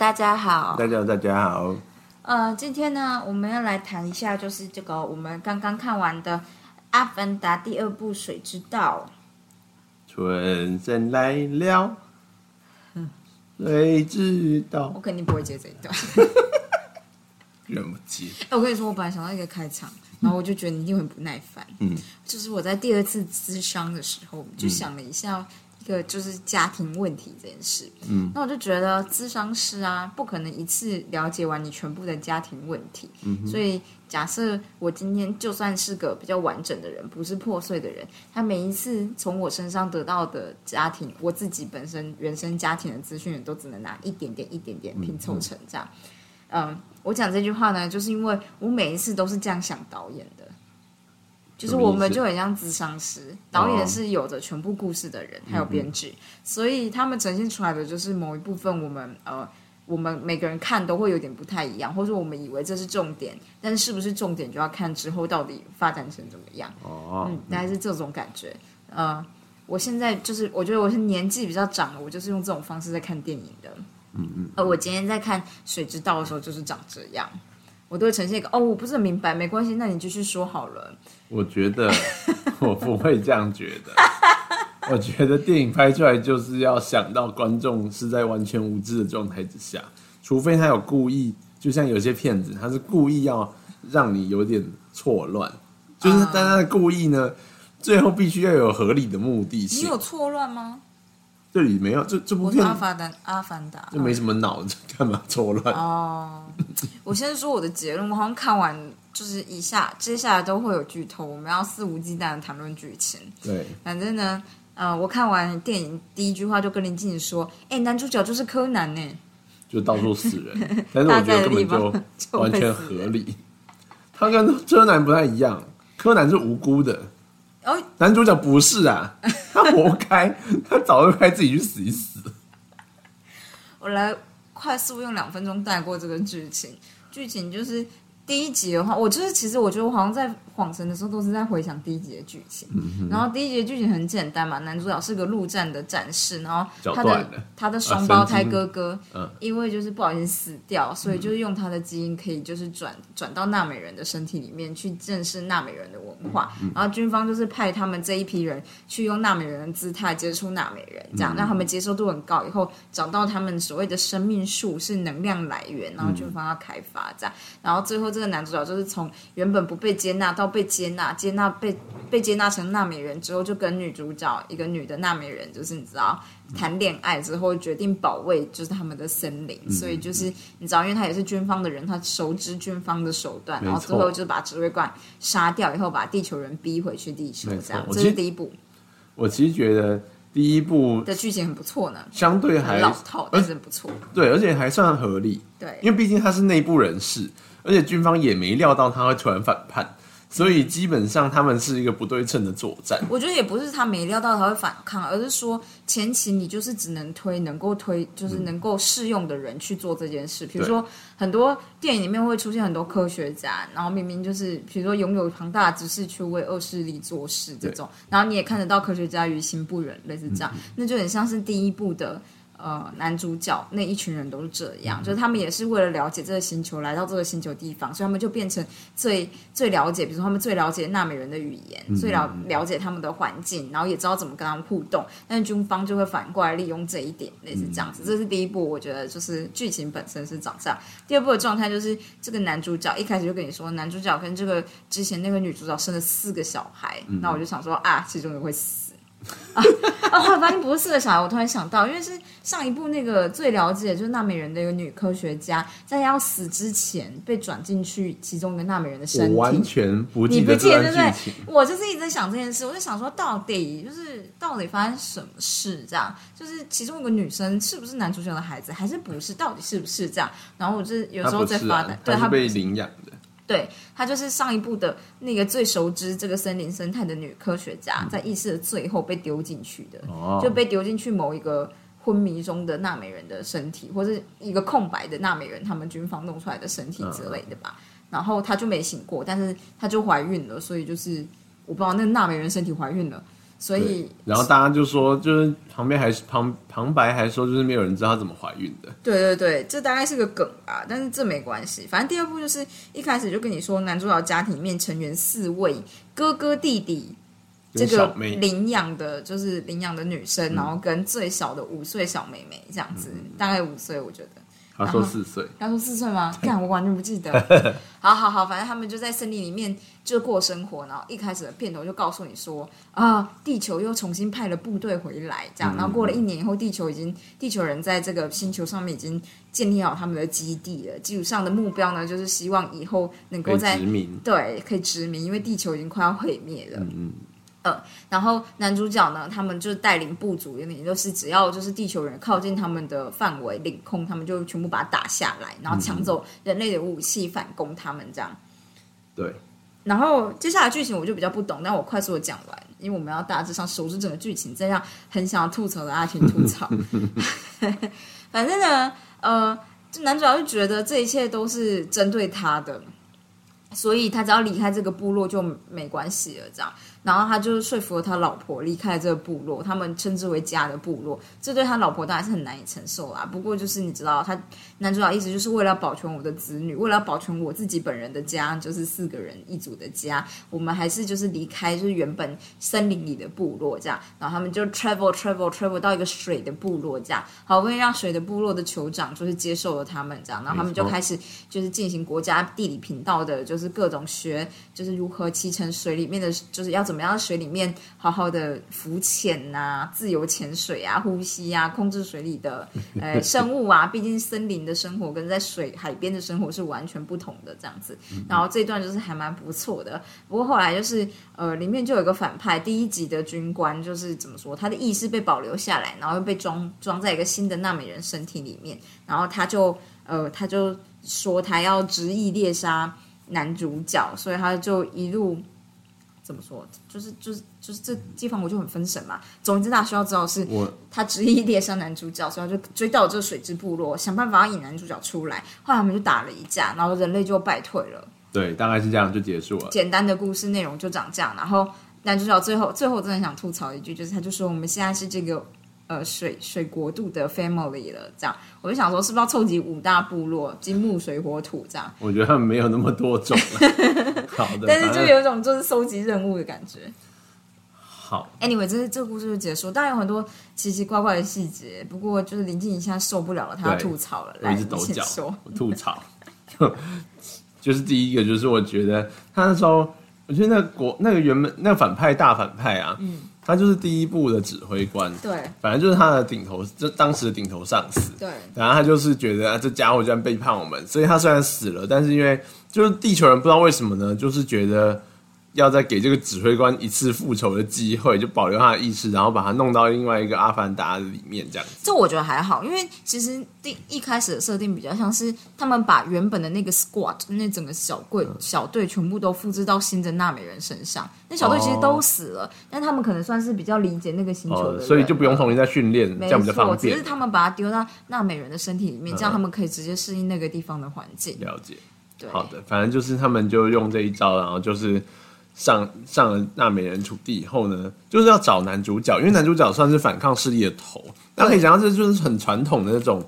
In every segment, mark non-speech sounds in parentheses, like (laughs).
大家好。大家好，大家好。呃，今天呢，我们要来谈一下，就是这个我们刚刚看完的《阿凡达》第二部《水之道》。春生来了，谁知道？我肯定不会接这一段。忍不接。哎，我跟你说，我本来想到一个开场，然后我就觉得你一定很不耐烦。嗯，就是我在第二次咨商的时候，就想了一下一个就是家庭问题这件事。嗯，那我就觉得咨商师啊，不可能一次了解完你全部的家庭问题。嗯所以假设我今天就算是个比较完整的人，不是破碎的人，他每一次从我身上得到的家庭，我自己本身原生家庭的资讯，都只能拿一点点、一点点拼凑成这样。嗯，我讲这句话呢，就是因为我每一次都是这样想导演的，就是我们就很像智商师，导演是有着全部故事的人，还有编剧，所以他们呈现出来的就是某一部分，我们呃，我们每个人看都会有点不太一样，或者我们以为这是重点，但是是不是重点就要看之后到底发展成怎么样。哦，嗯，大概是这种感觉。呃，我现在就是我觉得我是年纪比较长了，我就是用这种方式在看电影的。嗯嗯，呃，我今天在看《水之道》的时候就是长这样，我都会呈现一个哦，我不是很明白，没关系，那你继续说好了。我觉得 (laughs) 我不会这样觉得。我觉得电影拍出来就是要想到观众是在完全无知的状态之下，除非他有故意，就像有些骗子，他是故意要让你有点错乱，就是啊但他的故意呢，最后必须要有合理的目的性你。有错乱吗？这里没有，这这部片阿凡达，阿凡达就没什么脑子，干嘛错乱？哦。我先说我的结论，我好像看完就是以下接下来都会有剧透，我们要肆无忌惮的谈论剧情。对，反正呢，呃，我看完电影第一句话就跟林静说：“哎、男主角就是柯南呢。就到处死人，(laughs) 但是我觉得根本就完全合理。他跟柯南不太一样，柯南是无辜的，哦，男主角不是啊，他活该，他早就该自己去死一死。(laughs) 我来快速用两分钟带过这个剧情。剧情就是第一集的话，我就是其实我觉得我好像在恍神的时候都是在回想第一集的剧情。嗯然后第一集的剧情很简单嘛，男主角是个陆战的战士，然后他的他的双胞胎哥哥，嗯。因为就是不小心死掉，所以就是用他的基因可以就是转转到纳美人的身体里面去正视纳美人的文化，嗯。然后军方就是派他们这一批人去用纳美人的姿态接触纳美人，这嗯。样让他们接受度很高，以后找到他们所谓的生命树是能量来源，然后军方要开发这样，然后最后这个男主角就是从原本不被接纳到被接纳，接纳被被接纳成纳美人之后，就跟女主角一个女的纳美人，就是你知道谈恋爱之后决定保卫就是他们的森林，嗯所以就是你知道，因为他也是军方的人，他熟知军方的手段，然后最后就把指挥官杀掉，以后把地球人逼回去地球这样，这是第一部。我其实觉得第一部的剧情很不错呢，相对还很老套，但是很不错，对，而且还算合理，对因为毕竟他是内部人士，而且军方也没料到他会突然反叛，所以基本上他们是一个不对称的作战。我觉得也不是他没料到他会反抗，而是说前期你就是只能推能够推，就是能够适用的人去做这件事。比如说很多电影里面会出现很多科学家，然后明明就是比如说拥有庞大的知识去为恶势力做事这种，然后你也看得到科学家于心不忍，类似这样，那就很像是第一部的。呃，男主角那一群人都是这样，就是他们也是为了了解这个星球，来到这个星球地方，所以他们就变成最最了解，比如说他们最了解纳美人的语言，最了了解他们的环境，然后也知道怎么跟他们互动。但是军方就会反过来利用这一点，类似这样子。这是第一部，我觉得就是剧情本身是长这样。第二部的状态就是这个男主角一开始就跟你说，男主角跟这个之前那个女主角生了四个小孩，那、我就想说啊，其中也会死。啊！后来发现不是四个小孩，我突然想到，因为是上一部那个最了解就是纳美人的一个女科学家，在要死之前被转进去其中一个纳美人的身体完。全不记得这对不对，？我就是一直在想这件事，我就想说，到底就是到底发生什么事？这样就是其中一个女生是不是男主角的孩子，还是不是？到底是不是这样？然后我就有时候在发呆，，对他他是被领养的。对她就是上一部的那个最熟知这个森林生态的女科学家，在意识的最后被丢进去的，哦就被丢进去某一个昏迷中的纳美人的身体，或是一个空白的纳美人他们军方弄出来的身体之类的吧。然后她就没醒过，但是她就怀孕了，所以就是我不知道那个纳美人身体怀孕了。所以然后大家就说，就是旁边还是旁旁白还说，就是没有人知道她怎么怀孕的。对对对，这大概是个梗吧，但是这没关系。反正第二部就是一开始就跟你说，男主角家庭里面成员四位哥哥弟弟，这个领养的就是领养的女生，然后跟最小的五岁小妹妹这样子，大概五岁，我觉得。她说四岁，他说四岁吗？看我完全不记得。(laughs) 好好好，反正他们就在森林里面就过生活，然后一开始的片头就告诉你说啊，地球又重新派了部队回来，这样。然后过了一年以后，地球已经地球人在这个星球上面已经建立好他们的基地了。基础上的目标呢，就是希望以后能够在殖民。对可以殖民，因为地球已经快要毁灭了。嗯嗯，呃，然后男主角呢，他们就带领部族，有点就是只要就是地球人靠近他们的范围领空，他们就全部把它打下来，然后抢走人类的武器，反攻他们这样。对，然后接下来剧情我就比较不懂，但我快速的讲完，因为我们要大致上熟知整个剧情，再让很想要吐槽的阿婷吐槽。(laughs) 反正呢，呃，这男主角就觉得这一切都是针对他的，所以他只要离开这个部落就没关系了，这样。然后他就说服了他老婆离开这个部落，他们称之为家的部落。这对他老婆当然是很难以承受啦。不过就是你知道，他男主角一直就是为了保全我的子女，为了保全我自己本人的家，就是四个人一组的家，我们还是就是离开就是原本森林里的部落这样。然后他们就 travel travel travel 到一个水的部落这样，好不容易让水的部落的酋长就是接受了他们这样，然后他们就开始就是进行国家地理频道的，就是各种学，就是如何骑乘水里面的，就是要怎么样水里面好好的浮潜呐、自由潜水啊、呼吸啊、控制水里的呃生物啊。毕竟森林的生活跟在水海边的生活是完全不同的这样子。然后这段就是还蛮不错的。不过后来就是呃，里面就有一个反派，第一集的军官就是怎么说，他的意识被保留下来，然后又被装装在一个新的纳美人身体里面，然后他就呃，他就说他要执意猎杀男主角，所以他就一路怎么说，就是就是就是这地方我就很分神嘛。总之，大家需要知道是，我他执意猎杀男主角，所以他就追到这个水之部落，想办法要引男主角出来。后来他们就打了一架，然后人类就败退了。对，大概是这样就结束了。简单的故事内容就长这样。然后男主角最后最后我真的想吐槽一句，就是他就说我们现在是这个呃水水国度的 family 了，这样我就想说是不是要凑集五大部落，金木水火土这样？我觉得他们没有那么多种了。(laughs) 好的，但是就有一种就是收集任务的感觉。好，Anyway，这是这个故事就结束，当然有很多奇奇怪怪的细节，不过就是林静怡现在受不了了，她要吐槽了，我来，你一直抖脚吐槽。就就是第一个，就是我觉得他那时候，我觉得那个国那个原本那个反派大反派啊，嗯，他就是第一部的指挥官，对反正就是他的顶头，就当时的顶头上司。对然后他就是觉得啊，这家伙居然背叛我们，所以他虽然死了，但是因为就是地球人不知道为什么呢，就是觉得要再给这个指挥官一次复仇的机会，就保留他的意识，然后把他弄到另外一个阿凡达里面这样子。这我觉得还好，因为其实第一开始的设定比较像是他们把原本的那个 squad 那整个小队嗯小队全部都复制到新的纳美人身上，那小队其实都死了，但他们可能算是比较理解那个星球的哦，所以就不用重新再训练，这样比较方便，只便是。他们把它丢到纳美人的身体里面，这样他们可以直接适应那个地方的环境。了解。对，好的，反正就是他们就用这一招，然后就是上上了纳美人土地以后呢，就是要找男主角，因为男主角算是反抗势力的头。大家可以想到，这就是很传统的那种，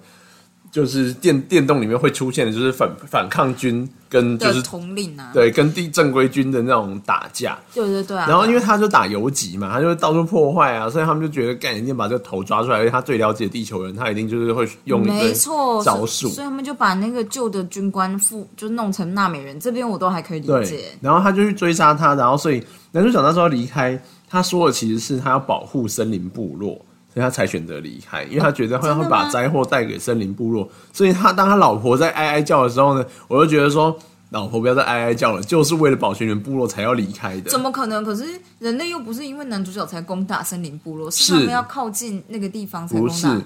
就是电电动里面会出现的，就是反反抗军跟就是统领啊，对跟地正规军的那种打架。对对对啊。然后因为他就打游击嘛，他就会到处破坏啊，所以他们就觉得干一定把这个头抓出来，因为他最了解地球人，他一定就是会用一没错招数所以他们就把那个旧的军官副就弄成纳美人，这边我都还可以理解，。然后他就去追杀他，然后所以男主角那时候离开，他说的其实是他要保护森林部落，所以他才选择离开，因为他觉得会会把灾祸带给森林部落。所以他当他老婆在哀哀叫的时候呢，我就觉得说，老婆不要再哀哀叫了，就是为了保全你们部落才要离开的怎。么可能？可是人类又不是因为男主角才攻打森林部落，是是他们要靠近那个地方才攻不是。，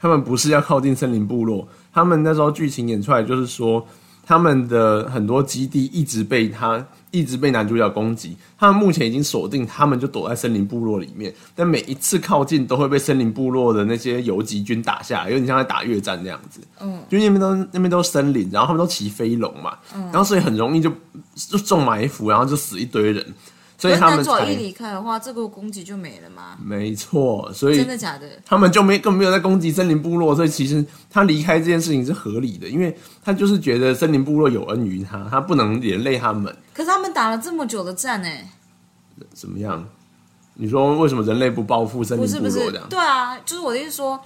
他们不是要靠近森林部落，他们那时候剧情演出来就是说，他们的很多基地一直被他一直被男主角攻击，他们目前已经锁定，他们就躲在森林部落里面，但每一次靠近都会被森林部落的那些游击军打下来，有点像在打越战那样子。嗯，就那边都那边都是森林，然后他们都骑飞龙嘛，然后所以很容易就就中埋伏，然后就死一堆人。所以他们可是男主角一离开的话，这个攻击就没了吗？没错，所以真的假的？他们就没根本没有在攻击森林部落，所以其实他离开这件事情是合理的，因为他就是觉得森林部落有恩于他，他不能连累他们。可是他们打了这么久的战呢、怎么样？你说为什么人类不报复森林不是不是部落这样？，对啊，就是我的意思说，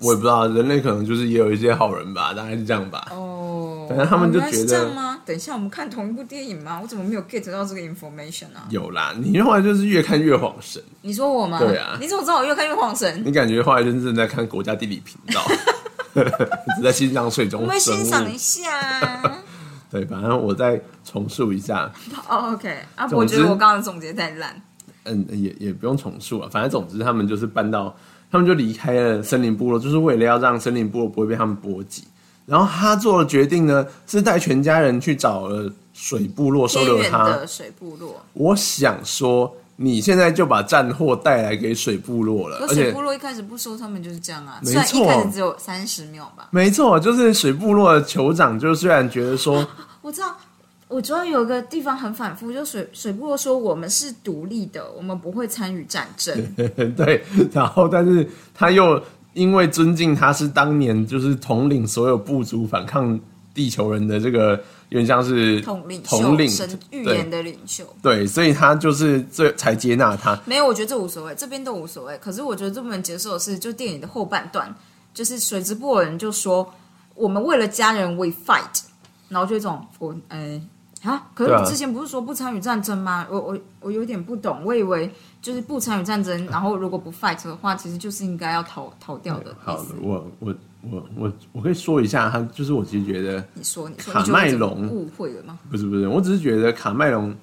我也不知道，人类可能就是也有一些好人吧，大概是这样吧。哦，反正他们就觉得这样吗？等一下，我们看同一部电影吗？我怎么没有 get 到这个 information 啊？有啦，你后来就是越看越晃神，你说我吗？对啊你怎么知道我越看越晃神？你感觉后来真正在看国家地理频道，(laughs) 只在欣赏水中我们生物欣赏一。下啊。(laughs) 对，反正我再重述一下，(laughs) 哦，OK 啊，我觉得我刚刚的总结太烂。嗯，也也不用重述了，反正总之他们就是搬到，他们就离开了森林部落，就是为了要让森林部落不会被他们波及。然后他做的决定呢，是带全家人去找了水部落收留他。的水部落，我想说，你现在就把战祸带来给水部落了，而且水部落一开始不收他们就是这样啊，没错一开始只有三十秒吧。没错，就是水部落的酋长，就虽然觉得说，(laughs) 我知道，我主要有一个地方很反复，就水水部落说我们是独立的，我们不会参与战争。(laughs) 对，然后但是他又因为尊敬他是当年就是统领所有部族反抗地球人的这个，有点像是统领统领，神预言的领袖。对，所以他就是这才接纳他。没有，我觉得这无所谓，这边都无所谓。可是我觉得最不能接受的是，就电影的后半段，就是水之部落人就说我们为了家人 we fight，然后就这种我哎啊，可是之前不是说不参与战争吗？我我我有点不懂，我以为就是不参与战争，然后如果不 fight 的话，其实就是应该要逃逃掉的好的。，我我我我我可以说一下，他就是我其实觉得你说，你说，卡麦隆误会了吗？不是不是，我只是觉得卡麦隆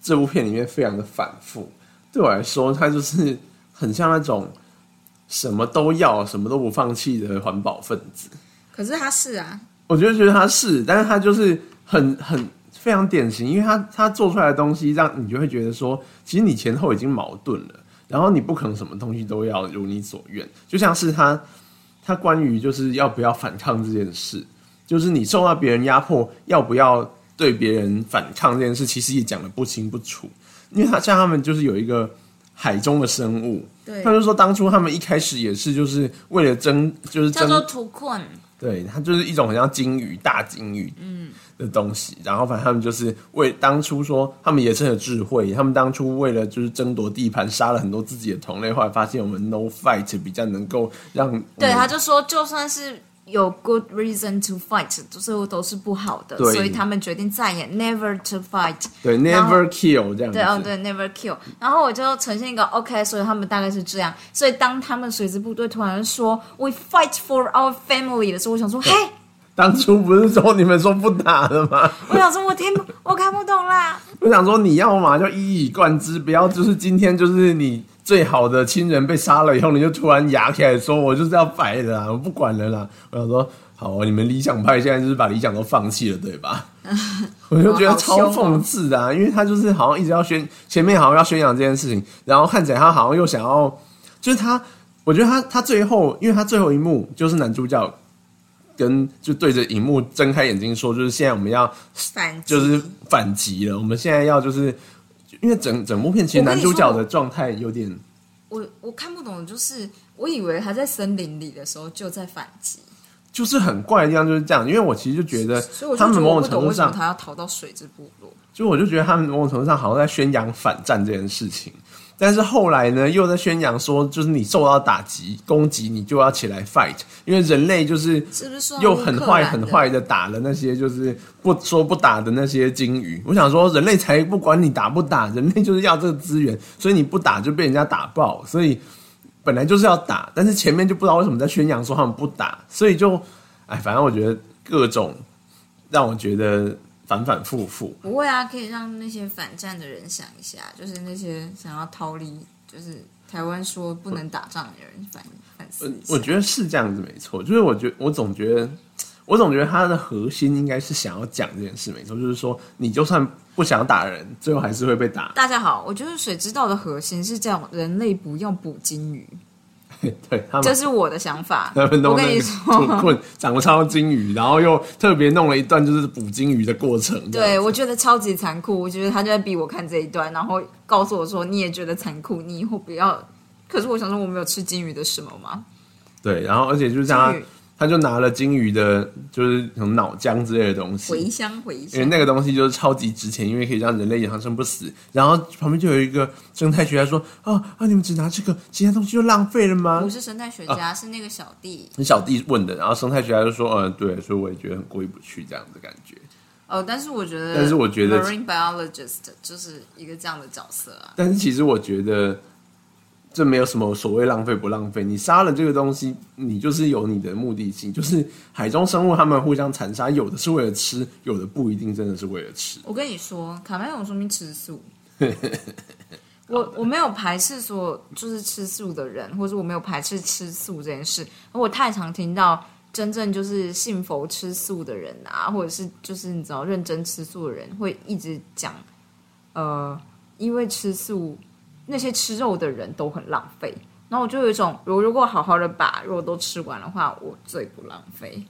这部片里面非常的反复，对我来说，他就是很像那种什么都要、什么都不放弃的环保分子。可是他是啊，我觉得觉得他是，但是他就是很很非常典型，因为他他做出来的东西，让你就会觉得说，其实你前后已经矛盾了，然后你不可能什么东西都要如你所愿，就像是他他关于就是要不要反抗这件事，就是你受到别人压迫，要不要对别人反抗这件事，其实也讲的不清不楚，因为他像他们就是有一个海中的生物，对他，就说当初他们一开始也是就是为了争，就是争叫做图困。对，它就是一种很像鲸鱼、大鲸鱼的东西。然后反正他们就是为当初说他们也是很有智慧，他们当初为了就是争夺地盘，杀了很多自己的同类，后来发现我们 no fight 比较能够让对，他就说，就算是有 good reason to fight，最后都是不好的，所以他们决定再也 never to fight。对 never kill 这样子。对，哦，对，never kill。然后我就呈现一个 OK，所以他们大概是这样。所以当他们水之部队突然说 We fight for our family 的时候，我想说，嘿，当初不是说你们说不打的吗？我想说我听不我看不懂啦。我想说你要嘛就一以贯之，不要就是今天就是你最好的亲人被杀了以后，你就突然牙起来说我就是要白的啦，我不管了啦。我想说好、啊，你们理想派现在就是把理想都放弃了，对吧？(laughs) 我就觉得超讽刺的、啊，因为他就是好像一直要宣前面好像要宣扬这件事情，然后看起来他好像又想要，就是他，我觉得他他最后，因为他最后一幕就是男主角跟就对着荧幕睁开眼睛说，就是现在我们要反击就是反击了。我们现在要就是，因为整整部片其实男主角的状态有点，我我看不懂的就是，我以为他在森林里的时候就在反击，就是很怪的地方就是这样。因为我其实就觉得他们某种程度上，他要逃到水之部落。就我就觉得他们某种程度上好像在宣扬反战这件事情。但是后来呢，又在宣扬说，就是你受到打击、攻击，你就要起来 fight，因为人类就是又很坏很坏的打了那些就是不说不打的那些鲸鱼。我想说，人类才不管你打不打，人类就是要这个资源，所以你不打就被人家打爆，所以本来就是要打，但是前面就不知道为什么在宣扬说他们不打，所以就哎，反正我觉得各种让我觉得反反复复。不会啊，可以让那些反战的人想一下，就是那些想要逃离，就是台湾说不能打仗的人反反思一下。我觉得是这样子没错，就是我觉我总觉得，我总觉得他的核心应该是想要讲这件事没错，就是说你就算不想打人，最后还是会被打。大家好，我觉得水之道的核心是叫人类不要捕鲸鱼，(laughs) 对他这是我的想法。(laughs) 他们我跟你弄那个说，(laughs) 土棍长得超金鱼，然后又特别弄了一段就是捕金鱼的过程。对我觉得超级残酷。我觉得他就在逼我看这一段，然后告诉我说你也觉得残酷，你以后不要。可是我想说，我没有吃金鱼的什么吗？对，然后而且就是他他就拿了金鱼的，就是什么脑浆之类的东西，茴香，茴因为。那个东西就是超级值钱，因为可以让人类长生不死。然后旁边就有一个生态学家说：“啊啊，你们只拿这个，其他东西就浪费了吗不是生态学家，是那个小弟。？”你小弟问的，然后生态学家就说：“呃，对，所以我也觉得很过意不去这样的感觉。哦，但是我觉得，但是我觉得 marine biologist 就是一个这样的角色啊。但是其实我觉得这没有什么所谓浪费不浪费，你杀了这个东西，你就是有你的目的性，就是海中生物它们互相残杀，有的是为了吃，有的不一定真的是为了吃。我跟你说，卡麦隆说明吃素。(laughs) 我我没有排斥说就是吃素的人，或者我没有排斥吃素这件事。我太常听到真正就是信佛吃素的人啊，或者是就是你知道认真吃素的人，会一直讲，呃，因为吃素那些吃肉的人都很浪费。然后我就有一种，我如果好好的把肉都吃完的话，我最不浪费。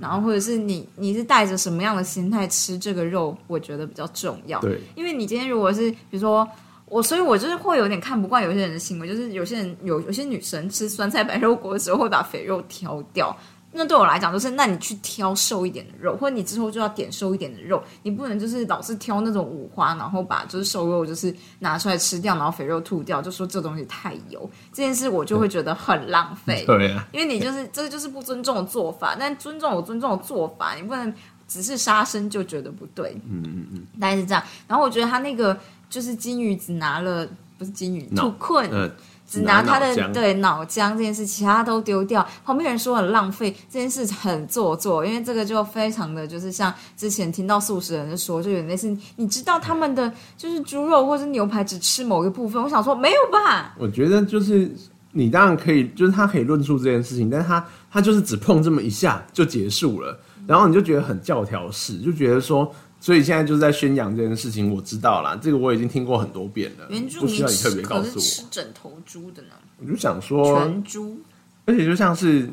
然后或者是你你是带着什么样的心态吃这个肉，我觉得比较重要。对，因为你今天如果是比如说我，所以我就是会有点看不惯有些人的行为，就是有些人有有些女生吃酸菜白肉锅的时候会把肥肉挑掉。那对我来讲，就是那你去挑瘦一点的肉，或者你之后就要点瘦一点的肉，你不能就是老是挑那种五花，然后把就是瘦肉就是拿出来吃掉，然后肥肉吐掉，就说这东西太油，这件事我就会觉得很浪费。对啊，因为你就是这就是不尊重的做法，但尊重有尊重的做法，你不能只是杀生就觉得不对。嗯嗯嗯，大概是这样。然后我觉得他那个就是金鱼只拿了不是金鱼脑土困，呃，只拿他的对脑浆这件事，其他都丢掉。旁边人说很浪费，这件事很做作，因为这个就非常的就是像之前听到素食人的说，就有点类似，你知道他们的就是猪肉或者牛排只吃某一个部分，我想说没有吧？我觉得就是你当然可以，就是他可以论述这件事情，但是他他就是只碰这么一下就结束了，然后你就觉得很教条式，就觉得说，所以现在就是在宣扬这件事情，我知道啦，这个我已经听过很多遍了，原住不需要你吃特别告诉可是吃我。整头猪的呢，我就想说，全猪。而且就像是，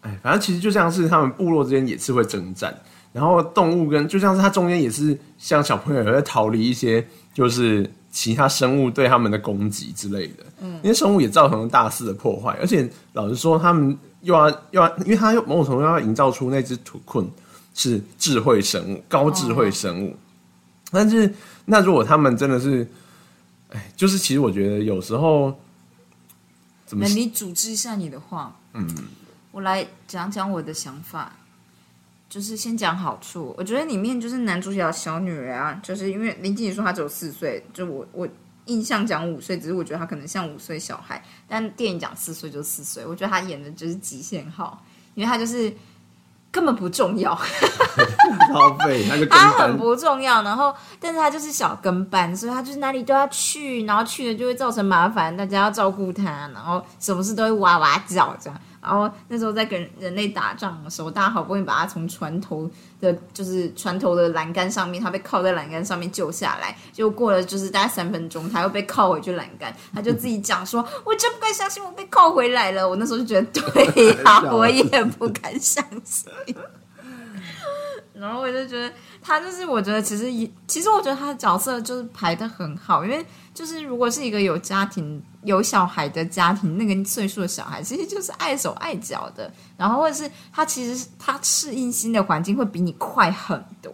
哎，反正其实就像是他们部落之间也是会征战，然后动物跟就像是它中间也是像小朋友也在逃离一些就是其他生物对他们的攻击之类的，嗯，因为生物也造成了大肆的破坏，而且老实说，他们又要又要，因为它又某种程度上要营造出那只土困是智慧生物、高智慧生物，但是那如果他们真的是，哎，就是其实我觉得有时候怎么那你组织一下你的话，嗯，我来讲讲我的想法，就是先讲好处。我觉得里面就是男主角小女儿啊，就是因为林静怡说她只有四岁，就我我印象讲五岁，只是我觉得她可能像五岁小孩，但电影讲四岁就四岁，我觉得她演的就是极限号，因为她就是根本不重要，(laughs) 超费，那就跟他很不重要，然后但是他就是小跟班，所以他就是哪里都要去，然后去了就会造成麻烦，大家要照顾他，然后什么事都会哇哇叫这样。然后那时候在跟人类打仗的时候，大家好不容易把他从船头的，就是船头的栏杆上面，他被靠在栏杆上面救下来，结果过了就是大概三分钟，他又被靠回去栏杆，他就自己讲说：“我真不敢相信我被靠回来了。”我那时候就觉得对呀、我也不敢相信。(laughs) 然后我就觉得他就是，我觉得其实也，其实我觉得他的角色就是排的很好，因为就是如果是一个有家庭、有小孩的家庭，那个岁数的小孩，其实就是碍手碍脚的，然后或者是他其实他适应新的环境会比你快很多。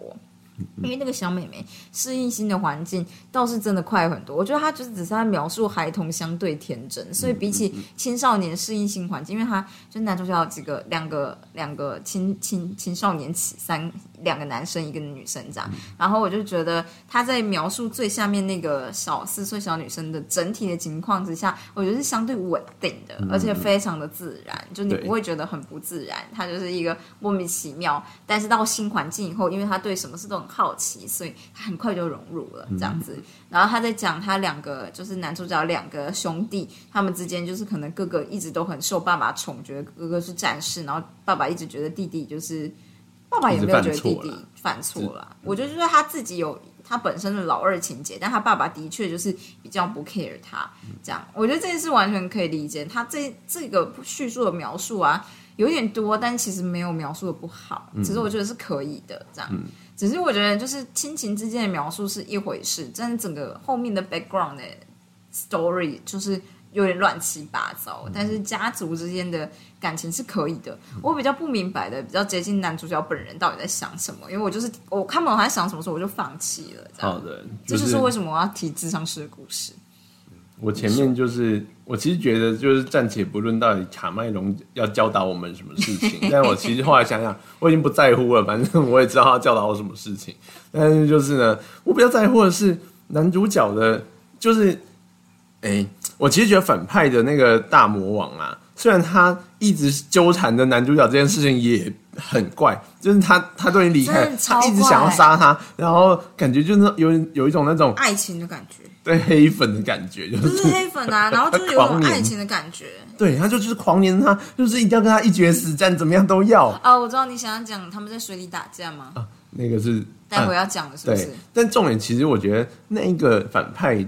因为那个小妹妹适应新的环境倒是真的快很多，我觉得她就是只是在描述孩童相对天真，所以比起青少年适应新环境，因为她就男主角有几个两个两个青青青少年起三两个男生一个女生这样，然后我就觉得他在描述最下面那个小四岁小女生的整体的情况之下，我觉得是相对稳定的，而且非常的自然，就你不会觉得很不自然，她就是一个莫名其妙，但是到新环境以后，因为他对什么事都很好奇，所以他很快就融入了这样子。然后他在讲他两个就是男主角两个兄弟，他们之间就是可能哥哥一直都很受爸爸宠，觉得哥哥是战士，然后爸爸一直觉得弟弟就是爸爸也没有觉得弟弟犯错了。我觉得就是他自己有他本身的老二情节，但他爸爸的确就是比较不 care 他这样。我觉得这件事完全可以理解。他这这个叙述的描述啊，有点多，但其实没有描述的不好，只是我觉得是可以的这样。只是我觉得就是亲情之间的描述是一回事，但整个后面的 background 的 story 就是有点乱七八糟。但是家族之间的感情是可以的。我比较不明白的，比较接近男主角本人到底在想什么，因为我就是我看不懂他在想什么，时候我就放弃了。好的，这就是为什么我要提智商师的故事。我前面就是我其实觉得就是暂且不论到底卡麦隆要教导我们什么事情，但我其实后来想想，我已经不在乎了，反正我也知道他教导我什么事情。但是就是呢，我比较在乎的是男主角的，就是哎，我其实觉得反派的那个大魔王啊，虽然他一直纠缠着男主角这件事情也很怪，就是他他都已经离开，他一直想要杀他，然后感觉就是有有一种那种爱情的感觉。对黑粉的感觉，就是黑粉啊，(laughs) 然后就是有种爱情的感觉。对他就是狂黏他，就是一定要跟他一决死战，怎么样都要。啊，我知道你想要讲他们在水里打架吗？啊，那个是待会要讲的，是不是？但重点其实我觉得那一个反派，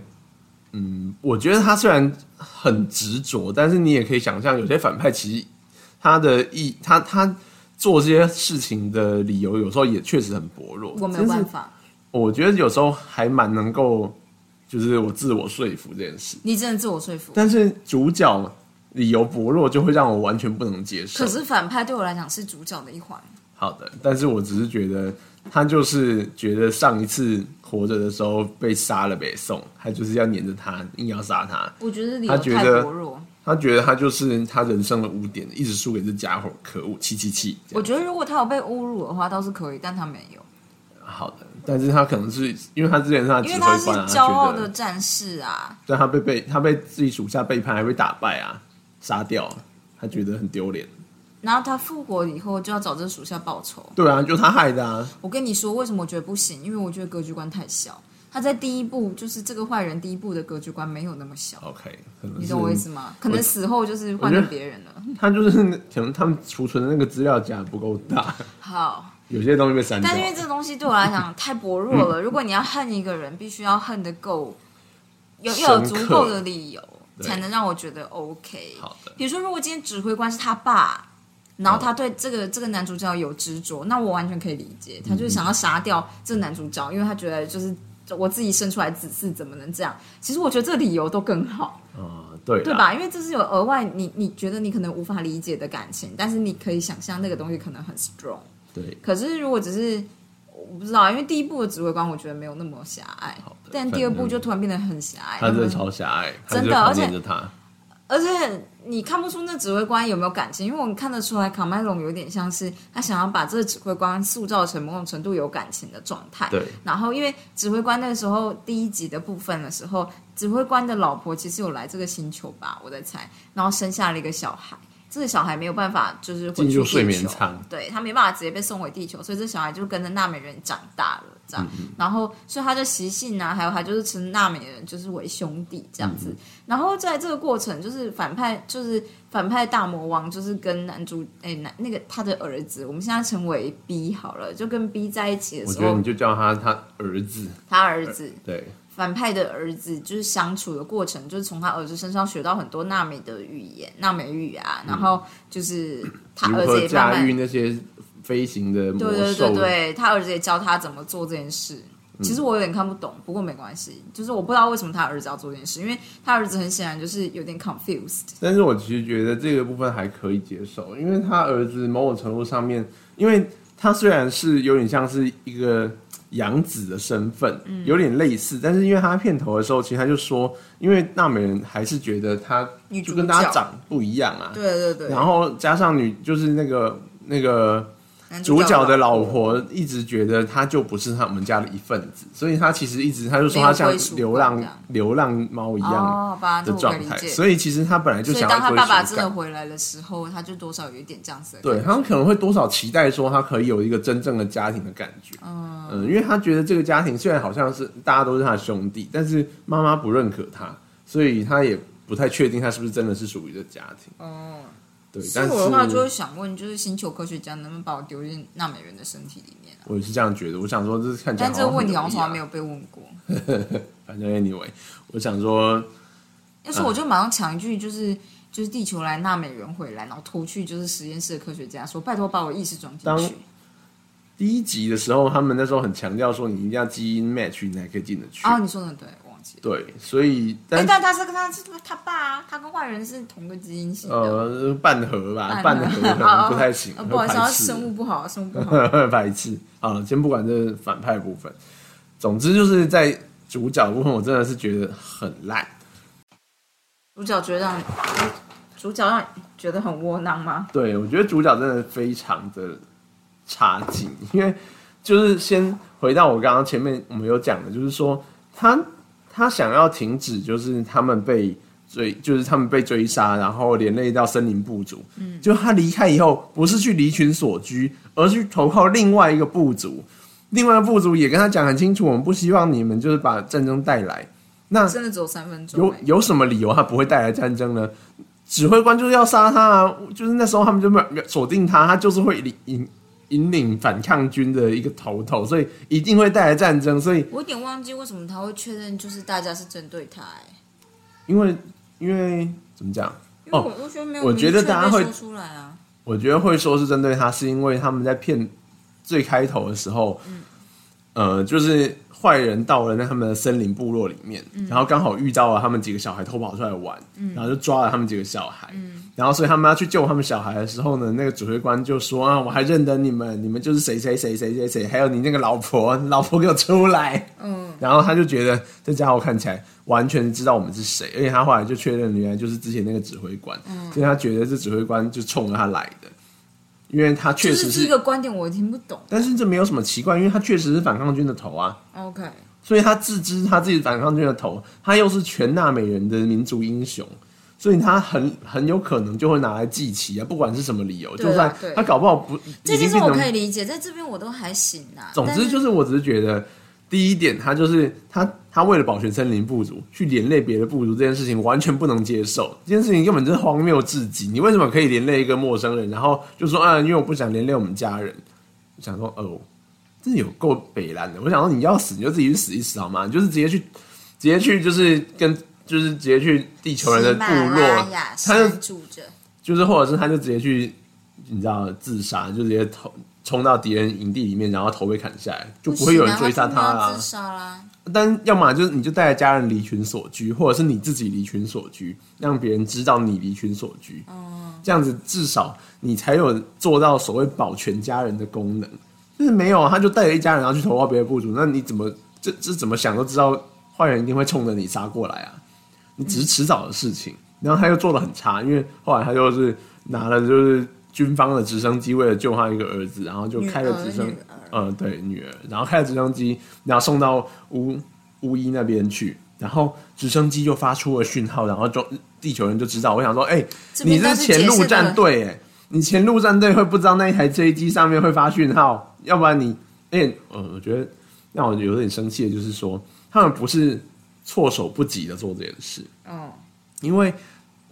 嗯，我觉得他虽然很执着，但是你也可以想象，有些反派其实他的意，他他做这些事情的理由，有时候也确实很薄弱。我没有办法，我觉得有时候还蛮能够。就是我自我说服这件事，你真的自我说服。但是主角理由薄弱，就会让我完全不能接受。可是反派对我来讲是主角的一环。好的，但是我只是觉得他就是觉得上一次活着的时候被杀了北宋，他就是要黏着他，硬要杀他。我觉得理由太薄弱。他觉得他就是他人生的污点，一直输给这家伙，可恶，气气气。我觉得如果他有被侮辱的话，倒是可以，但他没有。好的。但是他可能是因为他之前是他指挥官啊，骄傲的战士啊，但他被被他被自己属下背叛，还被打败啊，杀掉，他觉得很丢脸。然后他复活以后就要找这属下报仇。对啊，就他害的啊！我跟你说，为什么我觉得不行？因为我觉得格局观太小。他在第一部就是这个坏人第一部的格局观没有那么小。OK，你懂我意思吗？可能死后就是换成别人了。他就是可能他们储存的那个资料夹不够大。好。有些东西被删掉，但因为这个东西对我来讲太薄弱了。(laughs) 如果你要恨一个人，必须要恨得够，有要有足够的理由，才能让我觉得 OK。好的，比如说，如果今天指挥官是他爸，然后他对这个这个男主角有执着，那我完全可以理解，他就是想要杀掉这个男主角，因为他觉得就是我自己生出来子嗣怎么能这样？其实我觉得这理由都更好啊，对对吧？因为这是有额外你你觉得你可能无法理解的感情，但是你可以想象那个东西可能很 strong。对，可是如果只是我不知道，因为第一部的指挥官我觉得没有那么狭隘，但第二部就突然变得很狭隘，他真的超狭隘，真的，而且他，而且你看不出那指挥官有没有感情，因为我们看得出来卡麦隆有点像是他想要把这个指挥官塑造成某种程度有感情的状态，对。然后因为指挥官那时候第一集的部分的时候，指挥官的老婆其实有来这个星球吧，我在猜，然后生下了一个小孩。这个小孩没有办法，就是进入睡眠舱，对他没办法直接被送回地球，所以这小孩就跟着纳美人长大了，这样。然后，所以他就习性啊，还有他就是称纳美人就是为兄弟这样子。然后在这个过程，就是反派，就是反派大魔王，就是跟男主哎男那个他的儿子，我们现在称为 B 好了，就跟 B 在一起的时候，我觉得你就叫他他儿子，他儿子对。反派的儿子就是相处的过程，就是从他儿子身上学到很多娜美的语言、娜美语啊，然后就是他儿子也驾驭那些飞行的对对对对，他儿子也教他怎么做这件事。其实我有点看不懂，不过没关系，就是我不知道为什么他儿子要做这件事，因为他儿子很显然就是有点 confused。但是我其实觉得这个部分还可以接受，因为他儿子某种程度上面，因为他虽然是有点像是一个。养子的身份有点类似，但是因为他片头的时候，其实他就说，因为娜美人还是觉得他就跟大家长不一样啊，对对对，然后加上女就是那个那个。主角的老婆一直觉得他就不是他们家的一份子，所以他其实一直他就说他像流浪流浪猫一样的状态。所以其实他本来就想。当他爸爸真的回来的时候，他就多少有一点这样子。对他们可能会多少期待说他可以有一个真正的家庭的感觉。嗯嗯，因为他觉得这个家庭虽然好像是大家都是他的兄弟，但是妈妈不认可他，所以他也不太确定他是不是真的是属于这家庭。哦。对，但是是我的话就会想问，就是星球科学家能不能把我丢进纳美人的身体里面啊？我也是这样觉得。我想说，这是看起来但这个问题好像从来。没有被问过。(laughs) 反正 anyway，我想说，要是我就马上抢一句，就是就是地球来，纳美人回来，然后偷去就是实验室的科学家说，拜托把我意识装进当去。第一集的时候，他们那时候很强调说，你一定要基因 match，你才可以进得去。啊，你说的很对，对，所以哎、但但他是跟他是他爸啊，他跟坏人是同个基因型的。呃半盒吧，半半盒盒可能不太行，呃 (laughs) 不好意思，生物不好，生物不好。会 (laughs) 排斥啊。先不管这反派部分，总之就是在主角部分，我真的是觉得很烂。主角觉得让主角让你觉得很窝囊吗？对，我觉得主角真的非常的差劲，因为就是先回到我刚刚前面我们有讲的，就是说他他想要停止，就是他们被追，就是他们被追杀，然后连累到森林部族。嗯，就他离开以后，不是去离群所居，而是去投靠另外一个部族。另外一个部族也跟他讲很清楚，我们不希望你们就是把战争带来。那真的只有三分钟、有欸。有什么理由他不会带来战争呢？指挥官就是要杀他啊！就是那时候他们就没有锁定他，他就是会引引引领反抗军的一个头头，所以一定会带来战争。所以我有点忘记为什么他会确认，就是大家是针对他、欸。因为因为怎么讲？因为我我觉得没有我觉得大家会出来啊。我觉得会说是针对他，是因为他们在骗最开头的时候，嗯呃，就是坏人到了那他们的森林部落里面，然后刚好遇到了他们几个小孩偷跑出来玩，然后就抓了他们几个小孩，然后所以他们要去救他们小孩的时候呢，那个指挥官就说啊，我还认得你们，你们就是谁谁谁谁谁谁，还有你那个老婆，(laughs) 老婆给我出来，嗯，然后他就觉得这家伙看起来完全知道我们是谁，而且他后来就确认原来就是之前那个指挥官，所以他觉得这指挥官就冲着他来的，因为他确实就是第一个观点我听不懂。但是这没有什么奇怪，因为他确实是反抗军的头啊，OK，所以他自知他自己是反抗军的头，他又是全纳美人的民族英雄，所以他很很有可能就会拿来祭旗啊，不管是什么理由，就算他搞不好不这件事我可以理解，在这边我都还行啊。总之就是，我只是觉得，第一点，他就是他他为了保全森林部族，去连累别的部族这件事情完全不能接受。这件事情根本就是荒谬至极。你为什么可以连累一个陌生人，然后就说啊，因为我不想连累我们家人？我想说，哦，真的有够北蓝的。我想说，你要死你就自己去死一死好吗？你就是直接去，直接去，就是跟就是直接去地球人的部落，他就住着，就是或者是他就直接去，你知道自杀，就直接投冲到敌人营地里面，然后头被砍下来，就不会有人追杀他啦自。杀啦。但要么就是你就带着家人离群所居，或者是你自己离群所居，让别人知道你离群所居。这样子至少你才有做到所谓保全家人的功能。就是没有啊，他就带着一家人然后去投靠别的部族，那你怎么这这怎么想都知道坏人一定会冲着你杀过来啊！你只是迟早的事情。然后他又做的很差，因为后来他就是拿了就是军方的直升机，为了救他一个儿子，然后就开了直升女儿女儿。呃，对，女儿，然后开了直升机，然后送到乌乌伊那边去，然后直升机就发出了讯号，然后就地球人就知道。我想说，哎、你是这是前陆战队，哎，你前陆战队会不知道那一台飞机上面会发讯号，要不然你，哎、呃，我觉得让我有点生气的就是说，他们不是措手不及的做这件事，哦，因为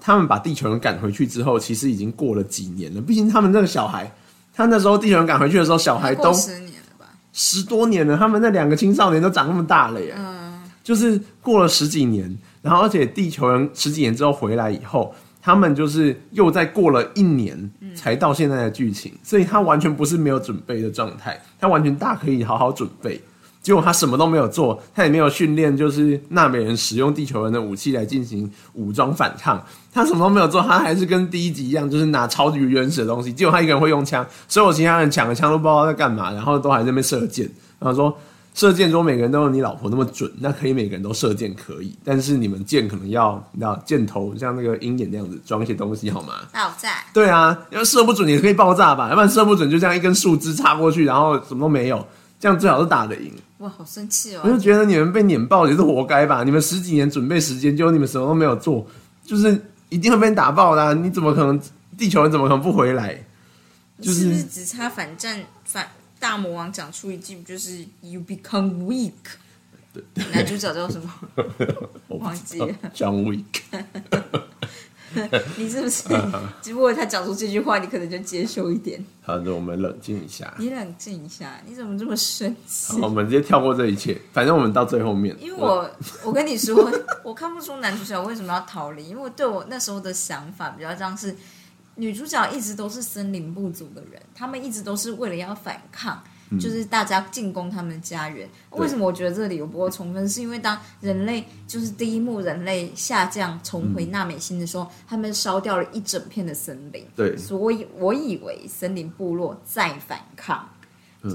他们把地球人赶回去之后，其实已经过了几年了。毕竟他们那个小孩，他那时候地球人赶回去的时候，小孩都十年了吧？十多年了，他们那两个青少年都长那么大了耶，嗯，就是过了十几年，然后而且地球人十几年之后回来以后，他们就是又再过了一年才到现在的剧情，所以他完全不是没有准备的状态，他完全大可以好好准备。结果他什么都没有做，他也没有训练，就是纳美人使用地球人的武器来进行武装反抗。他什么都没有做，他还是跟第一集一样，就是拿超级原始的东西。结果他一个人会用枪，所有其他人抢了枪都不知道在干嘛，然后都还在那边射箭。然后说射箭，中每个人都有你老婆那么准，那可以每个人都射箭可以，但是你们箭可能要你知道箭头像那个鹰眼那样子装一些东西好吗？爆炸。对啊，要射不准也可以爆炸吧，要不然射不准就这样一根树枝插过去，然后什么都没有，这样最好是打得赢。哇，好生气哦！我就觉得你们被碾爆也是活该吧，你们十几年准备时间，结果你们什么都没有做，就是一定会被打爆的啊、你怎么可能地球人怎么可能不回来？就是是不是只差反战反大魔王讲出一句，就是 “You become weak”？男主角叫什么？(laughs) 我忘记 John Wick。(laughs) 你是不是？(laughs) 只不过他讲出这句话，你可能就接受一点。好的，我们冷静一下。你冷静一下，你怎么这么生气？我们直接跳过这一切，反正我们到最后面。因为我，我跟你说，(laughs) 我看不出男主角为什么要逃离，因为对我那时候的想法比较像是，女主角一直都是森林部族的人，他们一直都是为了要反抗。就是大家进攻他们的家园，为什么我觉得这里有不够充分？是因为当人类就是第一幕人类下降重回纳美星的时候，他们烧掉了一整片的森林。对，所以我以为森林部落在反抗，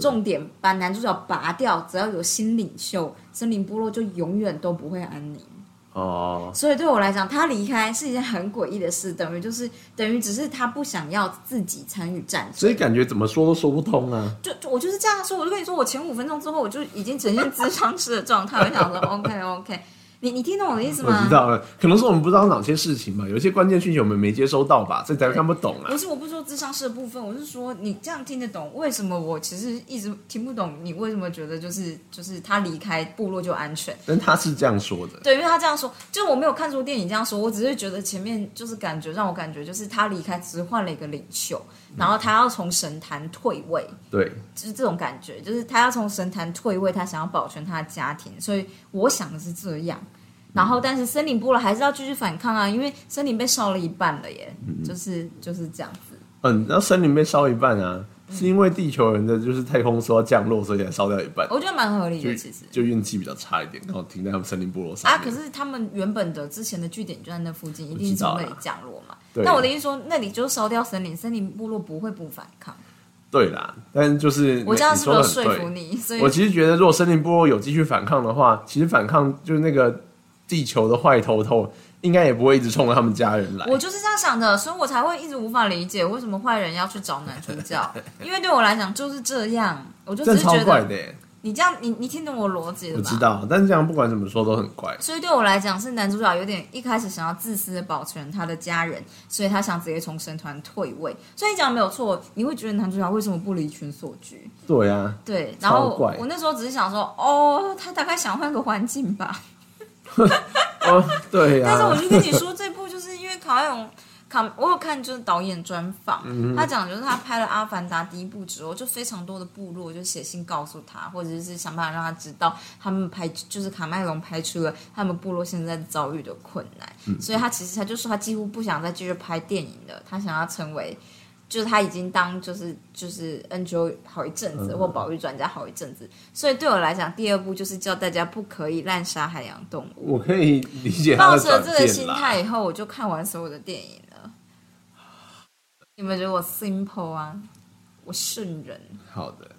重点把男主角拔掉，只要有新领袖，森林部落就永远都不会安宁。哦，所以对我来讲，他离开是一件很诡异的事，等于就是等于只是他不想要自己参与战争，所以感觉怎么说都说不通啊。就我就是这样说，我就跟你说，我前五分钟之后我就已经呈现智商师的状态，我想说 OK OK。你你听懂我的意思吗？我知道了，可能是我们不知道哪些事情吧，有一些关键讯息我们没接收到吧，所以才看不懂啊。不是，我不说智商师的部分，我是说你这样听得懂，为什么我其实一直听不懂？你为什么觉得就是就是他离开部落就安全？但他是这样说的，对，因为他这样说，就我没有看出电影这样说，我只是觉得前面就是感觉让我感觉就是他离开只是换了一个领袖，然后他要从神坛退位，对，就是这种感觉，就是他要从神坛退位，他想要保全他的家庭，所以我想的是这样。然后，但是森林部落还是要继续反抗啊，因为森林被烧了一半了耶，就是就是这样子。嗯，然后森林被烧一半啊，是因为地球人的就是太空说要降落，所以才烧掉一半。我觉得蛮合理的，其实就运气比较差一点，然后停在他们森林部落上。啊，可是他们原本的之前的据点就在那附近，一定是从那里降落嘛。那我的意思说，那你就烧掉森林，森林部落不会不反抗。对啦，但就是我这样是不是说服你？所以我其实觉得，如果森林部落有继续反抗的话，其实反抗就是那个。地球的坏头头应该也不会一直冲着他们家人来。我就是这样想的，所以我才会一直无法理解为什么坏人要去找男主角。因为对我来讲就是这样，我就只是觉得你这样，你你听懂我逻辑了我知道，但是这样不管怎么说都很怪。所以对我来讲，是男主角有点一开始想要自私的保全他的家人，所以他想直接从神团退位。所以你讲没有错，你会觉得男主角为什么不离群所居？对呀，对。然后我那时候只是想说，哦，他大概想换个环境吧。(laughs) 哦，对呀。(laughs) 但是我就跟你说，这部就是因为卡永卡，我有看就是导演专访，他讲就是他拍了《阿凡达》第一部之后，就非常多的部落就写信告诉他，或者是想办法让他知道他们拍就是卡麦隆拍出了他们部落现在遭遇的困难，所以他其实他就说他几乎不想再继续拍电影了，他想要成为。就是他已经当就是就是 NGO 好一阵子，或保育专家好一阵子，所以对我来讲，第二步就是叫大家不可以滥杀海洋动物。我可以理解。抱着这个心态以后，我就看完所有的电影了。你们觉得我 simple 啊？我圣人。好的，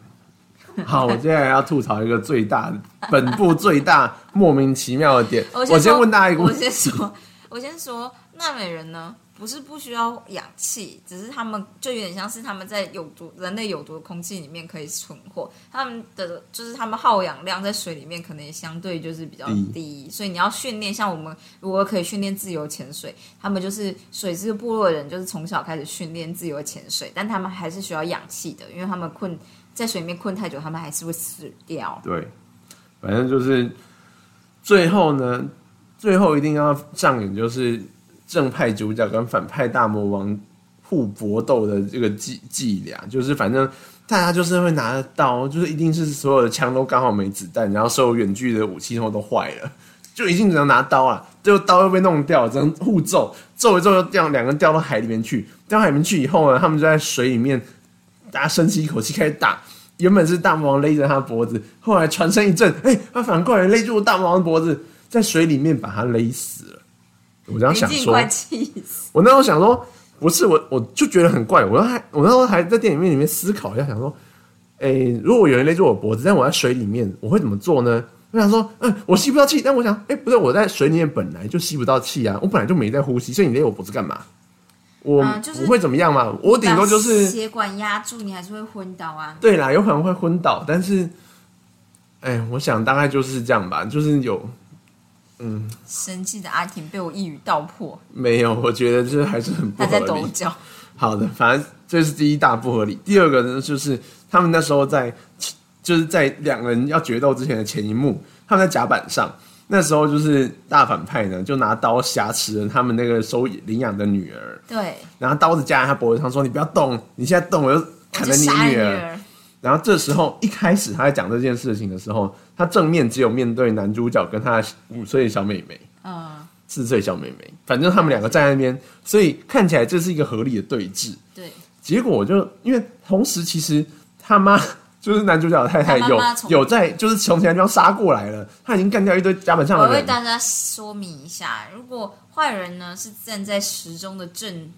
好，我接下来要吐槽一个最大本部最大莫名其妙的点。我先问大家一个问题，我先说，我先说，纳美人呢？不是不需要氧气，只是他们就有点像是他们在有毒人类有毒的空气里面可以存活。他们的就是他们耗氧量在水里面可能也相对就是比较低，所以你要训练像我们如果可以训练自由潜水，他们就是水质部落的人，就是从小开始训练自由潜水，但他们还是需要氧气的，因为他们困在水里面困太久，他们还是会死掉。对，反正就是最后呢，最后一定要上演就是。正派主角跟反派大魔王互搏斗的这个伎伎俩，就是反正大家就是会拿着刀，就是一定是所有的枪都刚好没子弹，然后所有远距的武器后都坏了，就一定只能拿刀啊！最后刀又被弄掉，只能互揍，揍一揍又掉，两个掉到海里面去。掉海里面去以后呢，他们就在水里面，大家深吸一口气开始打。原本是大魔王勒着他脖子，后来传身一震，哎，他反过来勒住大魔王的脖子，在水里面把他勒死了。我这样想说，我那时候想说，不是我，我就觉得很怪。我还我那时候还在电影院里面思考一下，想说，哎，如果有人勒住我脖子，但我在水里面，我会怎么做呢？我想说，嗯，我吸不到气。但我想，哎，不是，我在水里面本来就吸不到气啊，我本来就没在呼吸，所以你勒我脖子干嘛？我不会怎么样嘛，我顶多就是血管压住，你还是会昏倒啊。对啦，有可能会昏倒，但是，哎，我想大概就是这样吧，就是有。嗯，生气的阿婷被我一语道破。没有，我觉得这还是很不合理。他在抖脚。好的，反正这是第一大不合理。第二个呢，就是他们那时候在，就是在两个人要决斗之前的前一幕，他们在甲板上，那时候就是大反派呢，就拿刀挟持了他们那个收领养的女儿，对，然后刀子架在他脖子上，说：“你不要动，你现在动我就砍了你女儿。儿。然后这时候一开始他在讲这件事情的时候，他正面只有面对男主角跟他五岁小妹妹，嗯，四岁小妹妹，反正他们两个站在那边，所以看起来这是一个合理的对峙。对，结果我就因为同时其实他妈就是男主角的太太有有在就是从其他地方杀过来了，他已经干掉一堆甲板上的人。我为大家说明一下，如果坏人呢是站在时钟的正，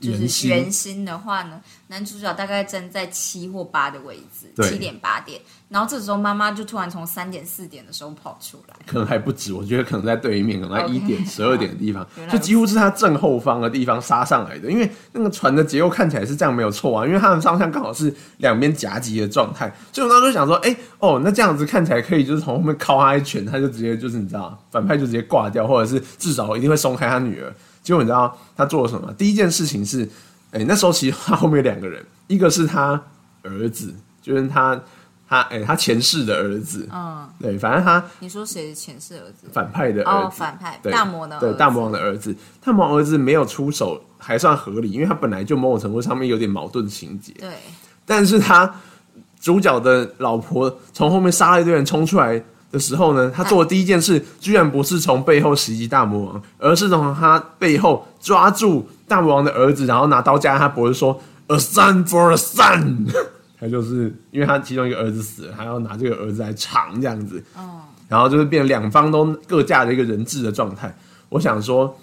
就是圆心的话呢，男主角大概站在七或八的位置，对七点八点，然后这时候妈妈就突然从三点四点的时候跑出来，可能还不止，我觉得可能在对面，可能在一点、十二点的地方就几乎是他正后方的地方杀上来的。因为那个船的结构看起来是这样没有错啊，因为他们方向刚好是两边夹击的状态，所以我当时就想说，哎、哦，那这样子看起来可以，就是从后面敲他一拳，他就直接就是你知道，反派就直接挂掉，或者是至少一定会松开他女儿。结果你知道他做了什么？第一件事情是，哎、那时候其实他后面有两个人，(laughs) 一个是他儿子，就是他他哎、他前世的儿子，嗯，对，反正他你说谁是前世儿子？反派的儿子，哦，反派对大魔的对大魔王的儿子，大魔王儿子没有出手还算合理，因为他本来就某种程度上面有点矛盾情节，对，但是他主角的老婆从后面杀了一堆人冲出来的时候呢，他做的第一件事居然不是从背后袭击大魔王，而是从他背后抓住大魔王的儿子，然后拿刀架在他脖子说：“A son for a son。”他就是因为他其中一个儿子死了，他要拿这个儿子来偿这样子。嗯，然后就是变两方都各架着一个人质的状态。我想说，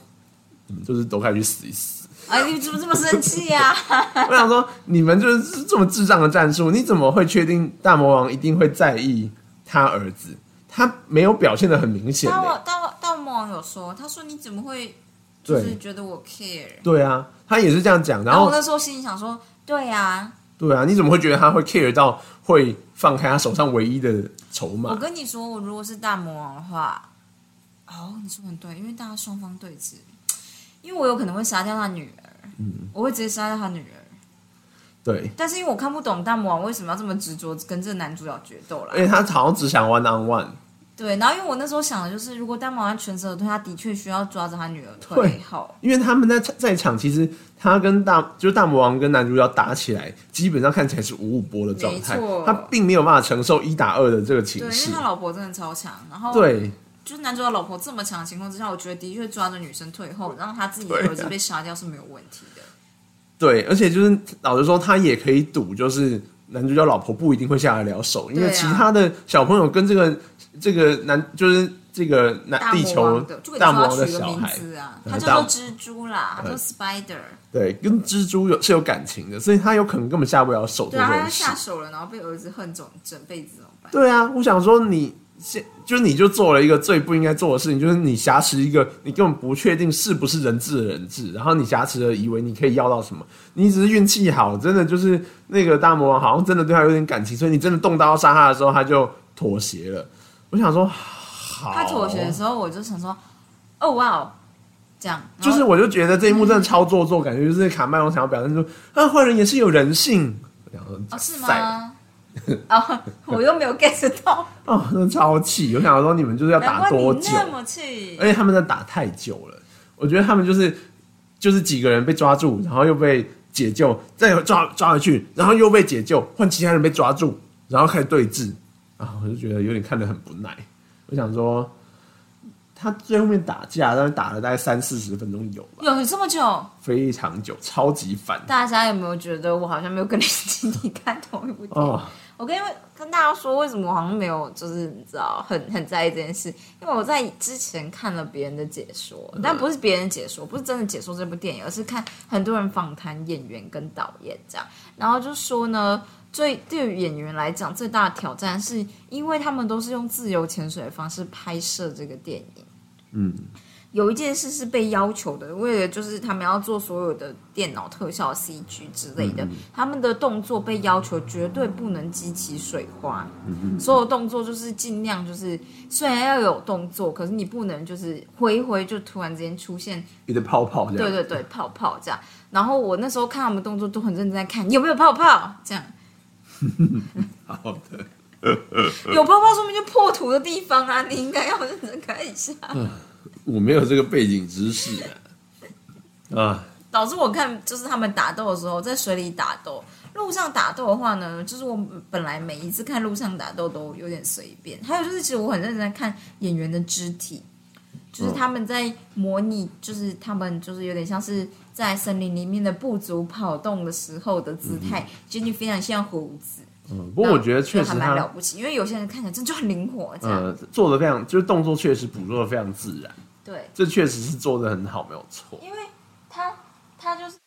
就是都该去死一死。哎，你怎么这么生气呀、(laughs) 我想说，你们就是这么智障的战术，你怎么会确定大魔王一定会在意他儿子？他没有表现的很明显大的。魔大大魔王有说，他说你怎么会就是觉得我 care？对啊，他也是这样讲。然后，然后我那时候心里想说，对啊、对啊，你怎么会觉得他会 care 到会放开他手上唯一的筹码我？跟你说，我如果是大魔王的话，哦，你说得很对，因为大家双方对峙，因为我有可能会杀掉他女儿，嗯，我会直接杀掉他女儿。对，但是因为我看不懂大魔王为什么要这么执着跟这个男主角决斗了，因为他好像只想 one on one。对，然后因为我那时候想的就是，如果大魔王全责而退，他的确需要抓着他女儿对退后。因为他们在在场，其实他跟大就是大魔王跟男主角打起来，基本上看起来是五五波的状态，他并没有办法承受一打二的这个对，因为他。老婆真的超强，然后对就是男主角老婆这么强的情况之下，我觉得的确抓着女生退后，让他自己的儿子被杀掉是没有问题的。对，而且就是老实说，他也可以赌，就是男主角老婆不一定会下得了手，因为其他的小朋友跟这个这个男就是这个男地球，大魔王的小孩，啊，他叫做蜘蛛啦，他叫 Spider。对，跟蜘蛛有是有感情的，所以他有可能根本下不了手对啊，他下。手了，然后被儿子恨整整辈子怎么办？对啊，我想说你现就是你就做了一个最不应该做的事情，就是你挟持一个你根本不确定是不是人质的人质，然后你挟持了，以为你可以要到什么，你只是运气好，真的就是那个大魔王好像真的对他有点感情，所以你真的动刀杀他的时候，他就妥协了。我想说，好，他妥协的时候，我就想说，哦哇哦，这样，然后就是我就觉得这一幕真的超做作，感觉就是卡麦隆想要表现出啊，坏人也是有人性。我想说哦是塞吗？(laughs) 哦，我又没有 get 到，哦，真的超气！我想说你们就是要打多久？你那么气而。且他们在打太久了，我觉得他们就是就是几个人被抓住，然后又被解救，再抓抓回去，然后又被解救，换其他人被抓住，然后开始对峙啊，我就觉得有点看得很不耐。我想说，他最后面打架，但是打了大概三四十分钟有吧，有这么久，非常久，超级烦大家有没有觉得我好像没有跟你 (laughs) 一起看同一部电影？哦。我跟跟大家说，为什么我好像没有，就是你知道，很很在意这件事，因为我在之前看了别人的解说，但不是别人解说，不是真的解说这部电影，而是看很多人访谈演员跟导演这样，然后就说呢，最对于演员来讲最大的挑战是因为他们都是用自由潜水的方式拍摄这个电影。嗯，有一件事是被要求的，为了就是他们要做所有的电脑特效、CG 之类的，他们的动作被要求绝对不能激起水花，所有动作就是尽量就是虽然要有动作，可是你不能就是挥一挥就突然之间出现，一堆泡泡这样，对对对，泡泡这样。然后我那时候看他们动作都很认真在看有没有泡泡，这样 (laughs) 好的，有泡泡说明就破土的地方啊，你应该要认真看一下。我没有这个背景知识啊。啊，导致我看就是他们打斗的时候，在水里打斗，路上打斗的话呢，就是我本来每一次看路上打斗都有点随便。还有就是，其实我很认真在看演员的肢体，就是他们在模拟，就是他们就是有点像是在森林里面的部族跑动的时候的姿态，其实你非常像猴子。嗯，不过我觉得确实还蛮了不起，因为有些人看起来真的就很灵活，这样、呃做的非常，就是动作确实捕捉的非常自然，对。这确实是做的很好，没有错。因为他他就是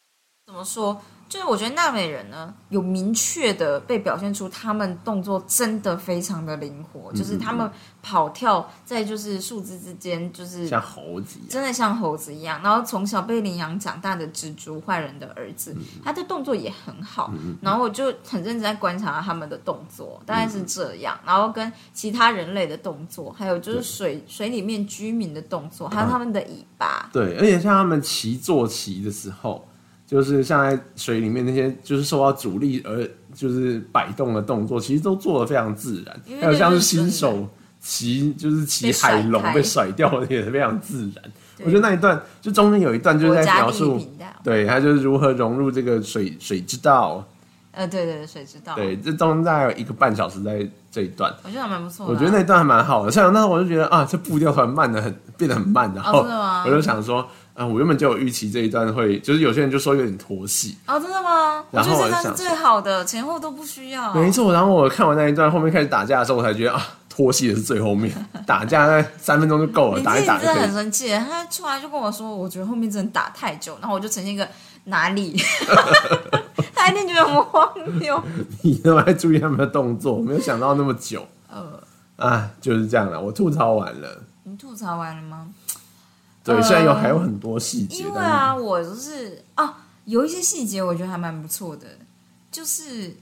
怎么说，就是我觉得纳美人呢有明确的被表现出他们动作真的非常的灵活，嗯就是他们跑跳在就是树枝之间，就是像猴子一样，真的像猴子一样。然后从小被领养长大的蜘蛛坏人的儿子，他的动作也很好。然后我就很认真在观察他们的动作，大概是这样。然后跟其他人类的动作，还有就是水水里面居民的动作，还有他们的尾巴。对，而且像他们骑坐骑的时候，就是像在水里面那些就是受到阻力而就是摆动的动作，其实都做的非常自然还有像是新手骑就是骑海龙被甩掉的也是非常自然。我觉得那一段就中间有一段就是在描述，对他就是如何融入这个水水之道。呃，对对对，水之道？对，这中间大概有一个半小时在这一段。我觉得还蛮不错的啊、我觉得那一段还蛮好的，像那时候我就觉得啊，这步调突然慢的很，变得很慢，然后我就想说，啊，我原本就有预期这一段会，就是有些人就说有点拖戏，哦，真的吗？我然觉后我就想得这段是最好的，前后都不需要。没错。然后我看完那一段，后面开始打架的时候，我才觉得啊，拖戏的是最后面，打架那三分钟就够了，你打一自己真的。很生气，他出来就跟我说，我觉得后面真的打太久，然后我就呈现一个哪里，(laughs) 他一定觉得很荒谬。你都还注意他们的动作，没有想到那么久呃，啊，就是这样了。我吐槽完了，你吐槽完了吗？对，呃虽然有还有很多细节，因为啊，我就是啊，有一些细节我觉得还蛮不错的，就是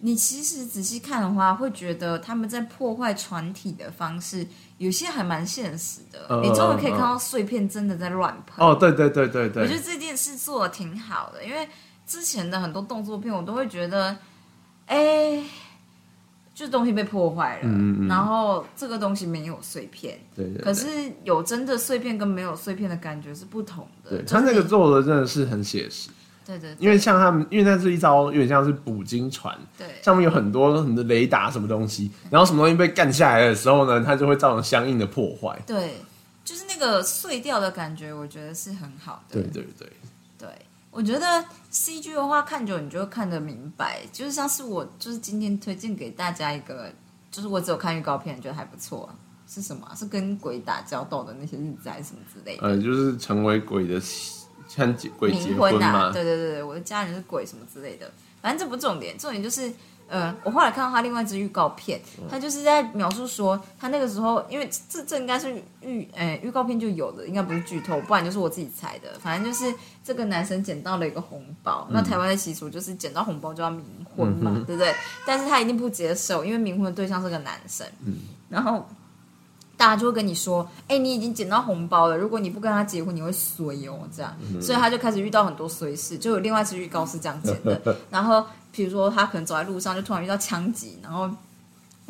你其实仔细看的话，会觉得他们在破坏船体的方式，有些还蛮现实的。嗯你终于可以看到碎片真的在乱喷。哦，对对对对对我觉得对，这件事做的挺好的，因为之前的很多动作片，我都会觉得，哎、就是东西被破坏了，嗯嗯嗯然后这个东西没有碎片，对对对可是有真的碎片跟没有碎片的感觉是不同的。对就是他那个做的真的是很写实，对对对因为像他们，因为那是一招有点像是捕鲸船，对上面有很多很多雷达什么东西，然后什么东西被干下来的时候呢，它就会造成相应的破坏。对，就是那个碎掉的感觉，我觉得是很好的。对对对，对，我觉得 CG 的话看久你就会看得明白，就是像是我就是今天推荐给大家一个，就是我只有看预告片觉得还不错、是什么啊、是跟鬼打交道的那些日子还是什么之类的？呃，就是成为鬼的像鬼结冥婚啊，嘛，对对对对，我的家人是鬼什么之类的，反正这不重点，重点就是。呃，我后来看到他另外一支预告片，他就是在描述说，他那个时候，因为这这应该是预，呃，预告片就有的，应该不是剧透，不然就是我自己猜的。反正就是这个男生捡到了一个红包，那台湾的习俗就是捡到红包就要冥婚嘛，对不对？但是他一定不接受，因为冥婚的对象是个男生，然后大家就会跟你说，哎、你已经捡到红包了，如果你不跟他结婚，你会衰哦，这样，所以他就开始遇到很多衰事，就有另外一支预告是这样剪的，(laughs) 然后比如说他可能走在路上，就突然遇到枪击，然后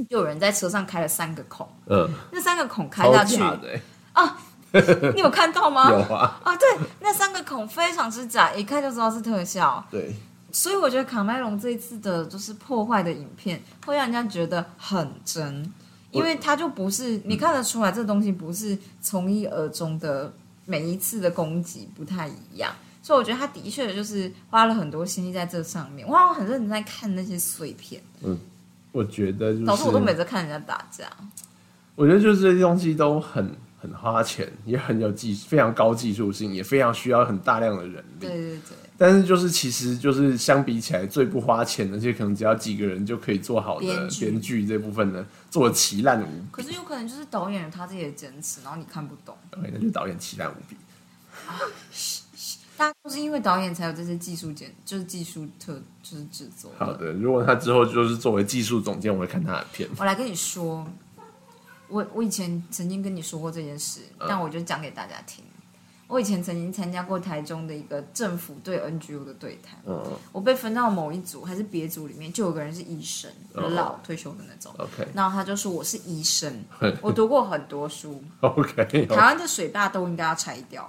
就有人在车上开了三个孔，嗯，那三个孔开下去，假的欸，(laughs) 你有看到吗？(laughs) 有啊，啊，对，那三个孔非常之窄，一看就知道是特效。对，所以我觉得卡麦隆这一次的就是破坏的影片，会让人家觉得很真，因为它就不是你看得出来，这东西不是从一而终的，每一次的攻击不太一样。所以我觉得他的确就是花了很多心力在这上面，我好像很认真在看那些碎片，嗯我觉得就是，导致我都每次看人家打架。我觉得就是这些东西都很很花钱，也很有技，非常高技术性，也非常需要很大量的人力。对对对，但是就是其实就是相比起来最不花钱的，而且可能只要几个人就可以做好的编剧这部分呢，做的奇烂无比可是有可能就是导演他自己的坚持，然后你看不懂。对，那就导演奇烂无比。大家都是因为导演才有这些技术剪，就是技术特就是制作。好的，如果他之后就是作为技术总监，我会看他的片。我来跟你说，我我以前曾经跟你说过这件事，但我就讲给大家听。我我以前曾经参加过台中的一个政府对 NGO 的对谈，嗯我被分到某一组还是别组里面，就有个人是医生，很老退休的那种。，OK 然后他就说我是医生，我读过很多书，OK，台湾的水坝都应该要拆掉，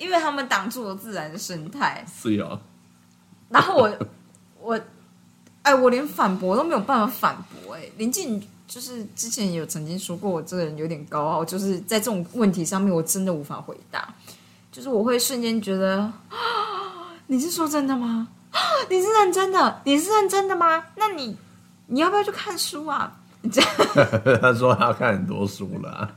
因为他们挡住了自然的生态。是哦，然后我 (laughs) 我哎，我连反驳都没有办法反驳。哎，林静就是之前有曾经说过，我这个人有点高傲，就是在这种问题上面，我真的无法回答。就是我会瞬间觉得，啊你是说真的吗？啊你是认真的？你是认真的吗？那你你要不要去看书啊？(laughs) 他说他看很多书了啊、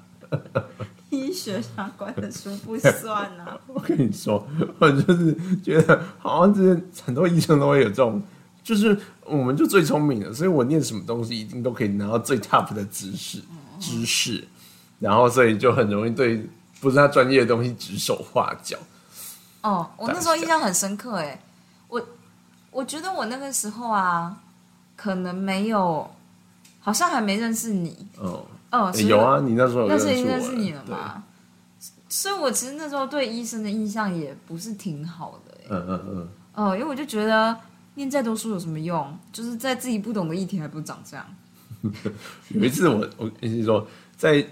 医学相关的书不算啊。(laughs) 我跟你说，我就是觉得好像这很多医生都会有这种，就是我们就最聪明的，所以我念什么东西一定都可以拿到最 top 的知识知识，然后所以就很容易对不是他专业的东西指手画脚。哦，我那时候印象很深刻哎，我我觉得我那个时候啊，可能没有，好像还没认识你，哦、哦，有啊，你那时候有那时候已认识我经认识你了对嘛，所以我其实那时候对医生的印象也不是挺好的哎，嗯嗯嗯，哦，因为我就觉得念再多书有什么用？就是在自己不懂的议题还不如长这样，(laughs) 有一次我我跟你说，在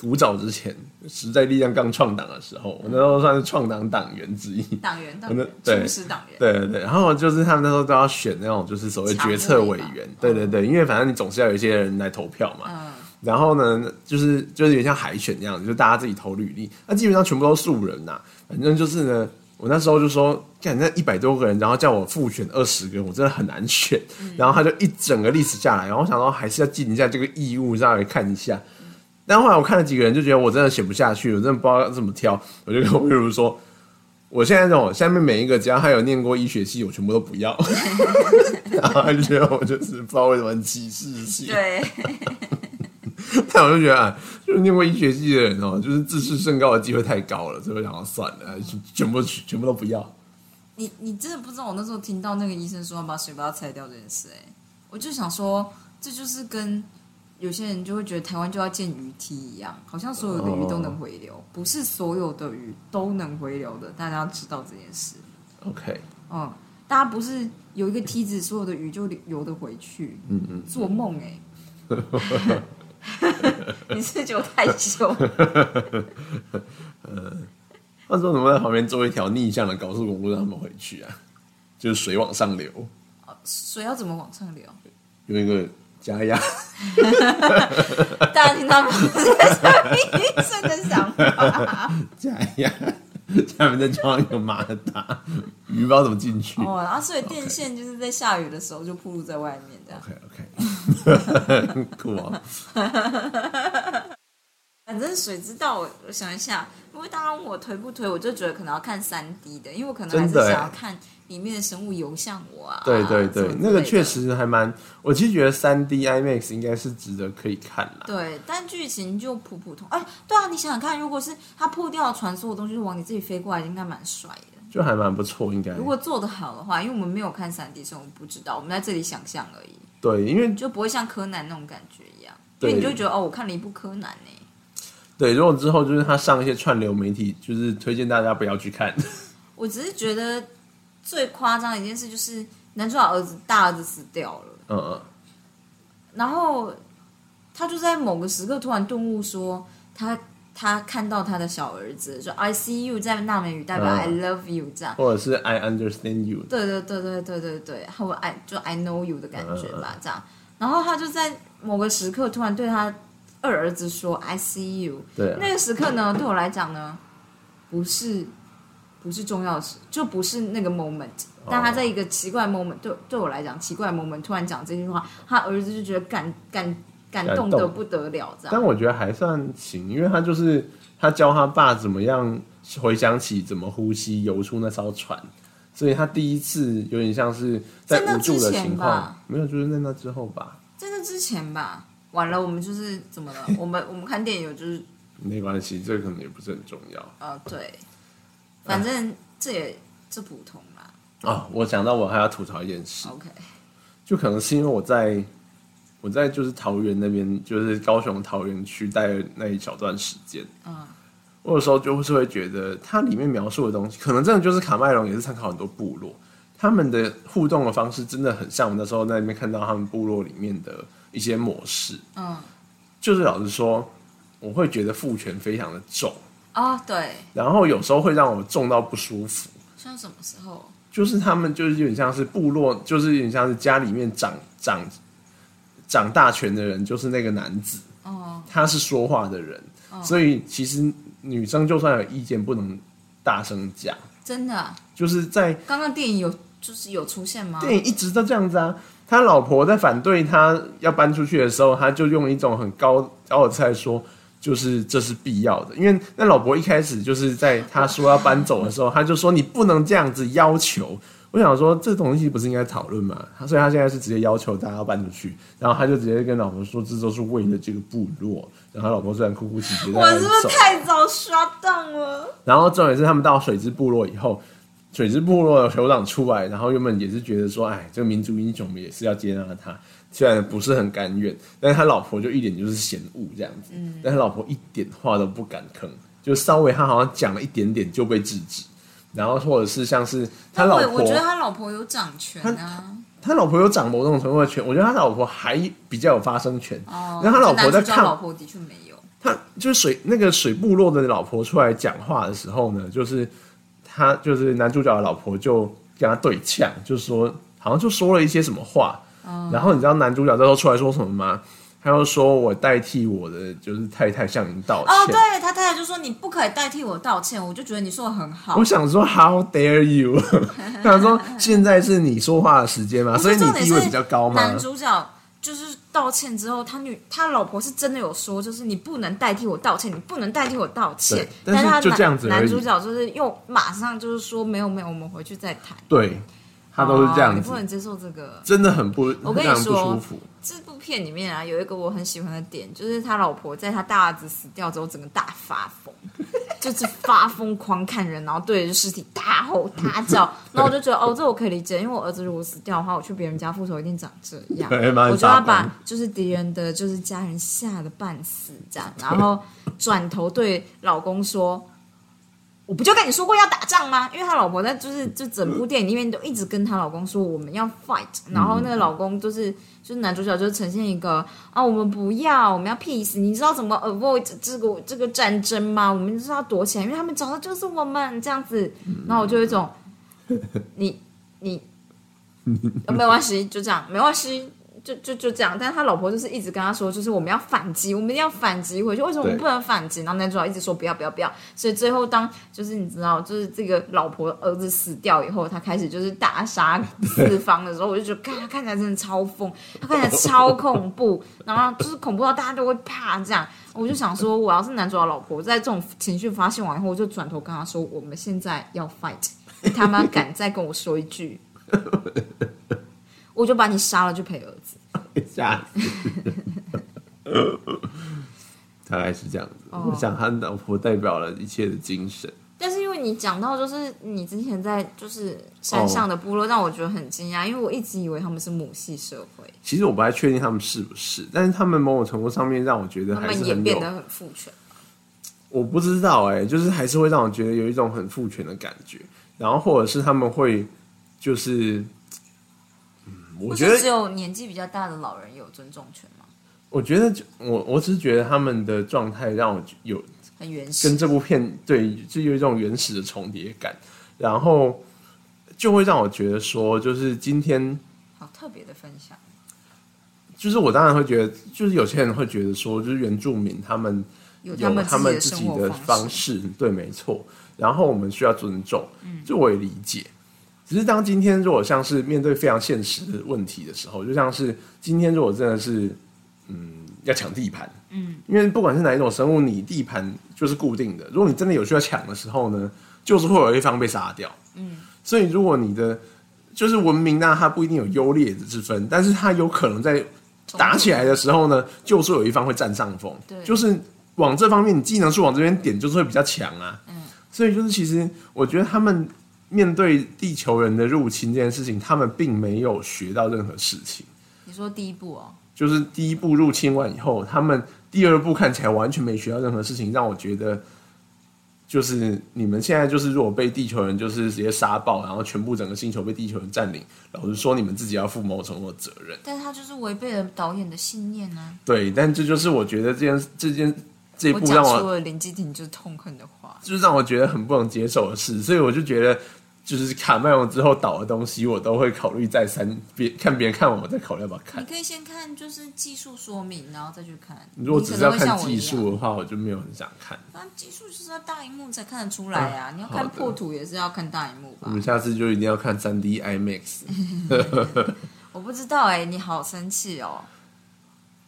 古早之前，时代力量刚创党的时候，我那时候算是创党党员之一。党员党员，对初始党员，对对对，然后就是他们那时候都要选那种就是所谓决策委员，对对对，因为反正你总是要有一些人来投票嘛。嗯，然后呢，就是就是有点像海选那样子，就大家自己投履历，那基本上全部都是素人呐、反正就是呢，我那时候就说，干那一百多个人，然后叫我复选二十个人，我真的很难选。然后他就一整个历史下来，然后我想说还是要尽一下这个义务，让人看一下。但后来我看了几个人，就觉得我真的选不下去，我真的不知道要怎么挑，我就跟我例如说。我现在这种下面每一个，只要他有念过医学系，我全部都不要。(laughs) (laughs) 然后他就觉得我就是不知道为什么很歧视性。对，但我就觉得啊，就是念过医学系的人哦，就是自视甚高的机会太高了，所以我想要算了，全部全部都不要。你你真的不知道我那时候听到那个医生说要把水坝拆掉这件事、哎，我就想说，这就是跟有些人就会觉得台湾就要建鱼梯一样，好像所有的鱼都能回流，不是所有的鱼都能回流的，大家要知道这件事。OK，嗯，大家不是有一个梯子，所有的鱼就游得回去，嗯嗯，做梦哎、(laughs) (laughs) 你是不是觉得我太凶？那时候怎么在旁边做一条逆向的高速公路让他们回去啊？就是水往上流，水要怎么往上流？用一个加压，(laughs) 大家听到吗？这是医生的想法。加压，(laughs) 下面再装一个马达，鱼不知道怎么进去。哦，然后所以电线就是在下雨的时候就铺露在外面，这样。OK OK，(laughs) 酷啊。(laughs) 反正谁知道，我我想一下，因为当然我推不推，我就觉得可能要看三 D 的，因为我可能还是想要看里面的生物游向我啊。对对对那个确。实还蛮，我其实觉得三 D IMAX 应该是值得可以看啦。对，但剧情就普普通。哎，对啊，你想想看，如果是它破掉传说的东西都往你自己飞过来，应该蛮帅的。就还蛮不错，应该如果做得好的话，因为我们没有看三 D，所以我们不知道，我们在这里想象而已，对，因为就不会像柯南那种感觉一样。因对为你就觉得哦，我看了一部柯南呢、对，如果之后就是他上一些串流媒体，就是推荐大家不要去看。(laughs) 我只是觉得最夸张的一件事就是男主角儿子大儿子死掉了，嗯嗯，然后他就在某个时刻突然顿悟说，他他看到他的小儿子说 “I see you” 在纳美语代表嗯 “I love you” 这样。或者是 I understand you。对对对对对对对，或 I 就 I know you 的感觉嗯吧，这样。然后他就在某个时刻突然对他二儿子说 “I see you”，对啊，那个时刻呢，对我来讲呢，不是不是重要的事，就不是那个 moment。但他在一个奇怪 moment，对对我来讲奇怪 moment，突然讲这句话，他儿子就觉得感感感动的不得了，这样。但我觉得还算行，因为他就是他教他爸怎么样回想起怎么呼吸游出那艘船，所以他第一次有点像是在无助的情况吧，没有，就是在那之后吧，在那之前吧，完了，我们就是怎么了？我们我们看电影就是没关系，这个可能也不是很重要。呃对，反正这也这普通啦。啊，我想到我还要吐槽一件事，OK，就可能是因为我在我在就是桃园那边，就是高雄桃园区待了那一小段时间，嗯，我有时候就是会觉得它里面描述的东西，可能真的就是卡麦隆也是参考很多部落，他们的互动的方式真的很像我那时候在那边看到他们部落里面的一些模式。嗯，就是老实说，我会觉得父权非常的重，哦，对，然后有时候会让我重到不舒服。像什么时候？就是他们就是有点像是部落，就是有点像是家里面长长长大权的人，就是那个男子，哦，他是说话的人，所以其实女生就算有意见，不能大声讲。真的啊、就是在刚刚电影有就是有出现吗？电影一直都这样子啊。他老婆在反对他要搬出去的时候，他就用一种很高高的菜说，就是这是必要的。因为那老伯一开始就是在他说要搬走的时候，他就说你不能这样子要求。我想说这东西不是应该讨论吗？他所以他现在是直接要求大家要搬出去，然后他就直接跟老婆说，这都是为了这个部落。然后他老婆虽然哭哭啼啼在我是不是太早刷档了？然后重点是他们到水之部落以后，水之部落的酋长出来，然后原本也是觉得说，哎，这个民族英雄我们也是要接纳他，虽然不是很甘愿，但是他老婆就一点就是嫌恶这样子，但他老婆一点话都不敢吭，就稍微他好像讲了一点点就被制止，然后或者是像是他老婆，我我觉得他老婆有掌权啊。他老婆有掌某种程度的权，我觉得他老婆还比较有发声权，哦，然后他老婆在看老婆的确没有。他就是水那个水部落的老婆出来讲话的时候呢，就是他就是男主角的老婆就跟他对呛，就是说好像就说了一些什么话，然后你知道男主角这时候出来说什么吗？他又说我代替我的就是太太向您道歉。哦，对他太太就说你不可以代替我道歉，我就觉得你说的很好我。想说，How dare you？(laughs) 他说现在是你说话的时间嘛，所以你地位比较高嘛男。主角就是道歉之后，他女他老婆是真的有说，就是你不能代替我道歉，你不能代替我道歉。但是他就这样子男男主角就是又马上就是说没有没有，我们回去再谈。对，他都是这样子哦你不，能接受这个。真的很不我跟你说舒服。这部片里面啊，有一个我很喜欢的点，就是他老婆在他大儿子死掉之后，整个大发疯，就是发疯狂看人，然后对着尸体大吼大叫，(laughs) 然后我就觉得哦，这我可以理解，因为我儿子如果死掉的话，我去别人家复仇一定长这样，我就要把就是敌人的就是家人吓得半死这样，然后转头对老公说。我不就跟你说过要打仗吗？因为他老婆在就是就整部电影里面都一直跟她老公说我们要 fight，然后那个老公就是就是男主角就呈现一个啊我们不要我们要 peace，你知道怎么 avoid 这个这个战争吗？我们就是要躲起来，因为他们找的就是我们这样子，然后我就有一种你你、呃没关系，就这样没关系。就就就这样，但是他老婆就是一直跟他说，就是我们要反击，我们一定要反击回去。为什么我们不能反击？然后男主角一直说不要不要不要，所以最后当就是你知道，就是这个老婆儿子死掉以后，他开始就是大杀四方的时候，我就觉得，看他看起来真的超疯，他看起来超恐怖，然后就是恐怖到大家都会怕这样。我就想说，我要是男主角老婆，在这种情绪发泄完以后，我就转头跟他说，我们现在要 fight，你他妈敢再跟我说一句，(laughs) 我就把你杀了去陪儿子。(laughs) 吓死！(laughs) 大概是这样子。哦我想他老婆代表了一切的精神。但是因为你讲到，就是你之前在就是山上的部落，让我觉得很惊讶，因为我一直以为他们是母系社会，其实我不太确定他们是不是，但是他们某种程度上面让我觉得他还是很有，们也变得很父权。我不知道哎、就是还是会让我觉得有一种很父权的感觉。然后或者是他们会就是，嗯，我觉得只有年纪比较大的老人有尊重权吗？我觉得就我我只是觉得他们的状态让我有很原始跟。这部片对，就有一种原始的重叠感，然后就会让我觉得说，就是今天，好特别的分享，就是我当然会觉得，就是有些人会觉得说，就是原住民他们有有他们们自己的方式，对，没错。然后我们需要尊重，嗯这我也理解。只是当今天如果像是面对非常现实的问题的时候，就像是今天如果真的是，嗯，要抢地盘，嗯，因为不管是哪一种生物，你地盘就是固定的。如果你真的有需要抢的时候呢，就是会有一方被杀掉，嗯，所以如果你的就是文明呢，它不一定有优劣之分，但是它有可能在打起来的时候呢，就是有一方会占上风，对。就是往这方面，你技能是往这边点，就是会比较强啊。嗯，所以就是其实我觉得他们面对地球人的入侵这件事情，他们并没有学到任何事情。你说第一步哦，就是第一步入侵完以后，他们第二步看起来完全没学到任何事情，让我觉得就是你们现在就是如果被地球人就是直接杀爆，然后全部整个星球被地球人占领，老实说你们自己要负某种的责任。但是他就是违背了导演的信念呢、对，但这就是我觉得这件这件这一我部让我了林基廷就是痛恨的话。就是让我觉得很不能接受的事，所以我就觉得，就是卡麦隆之后导的东西，我都会考虑再三，别看别人看完，我再考虑要不要看你。可以先看就是技术说明，然后再去看。如果只是要看技，术的话，我就没有很想看。反正技术就是要大荧幕才看得出来啊！你要看破图也是要看大荧幕吧我？们下次就一定要看三 D IMAX。(laughs) 我不知道哎、你好生气哦！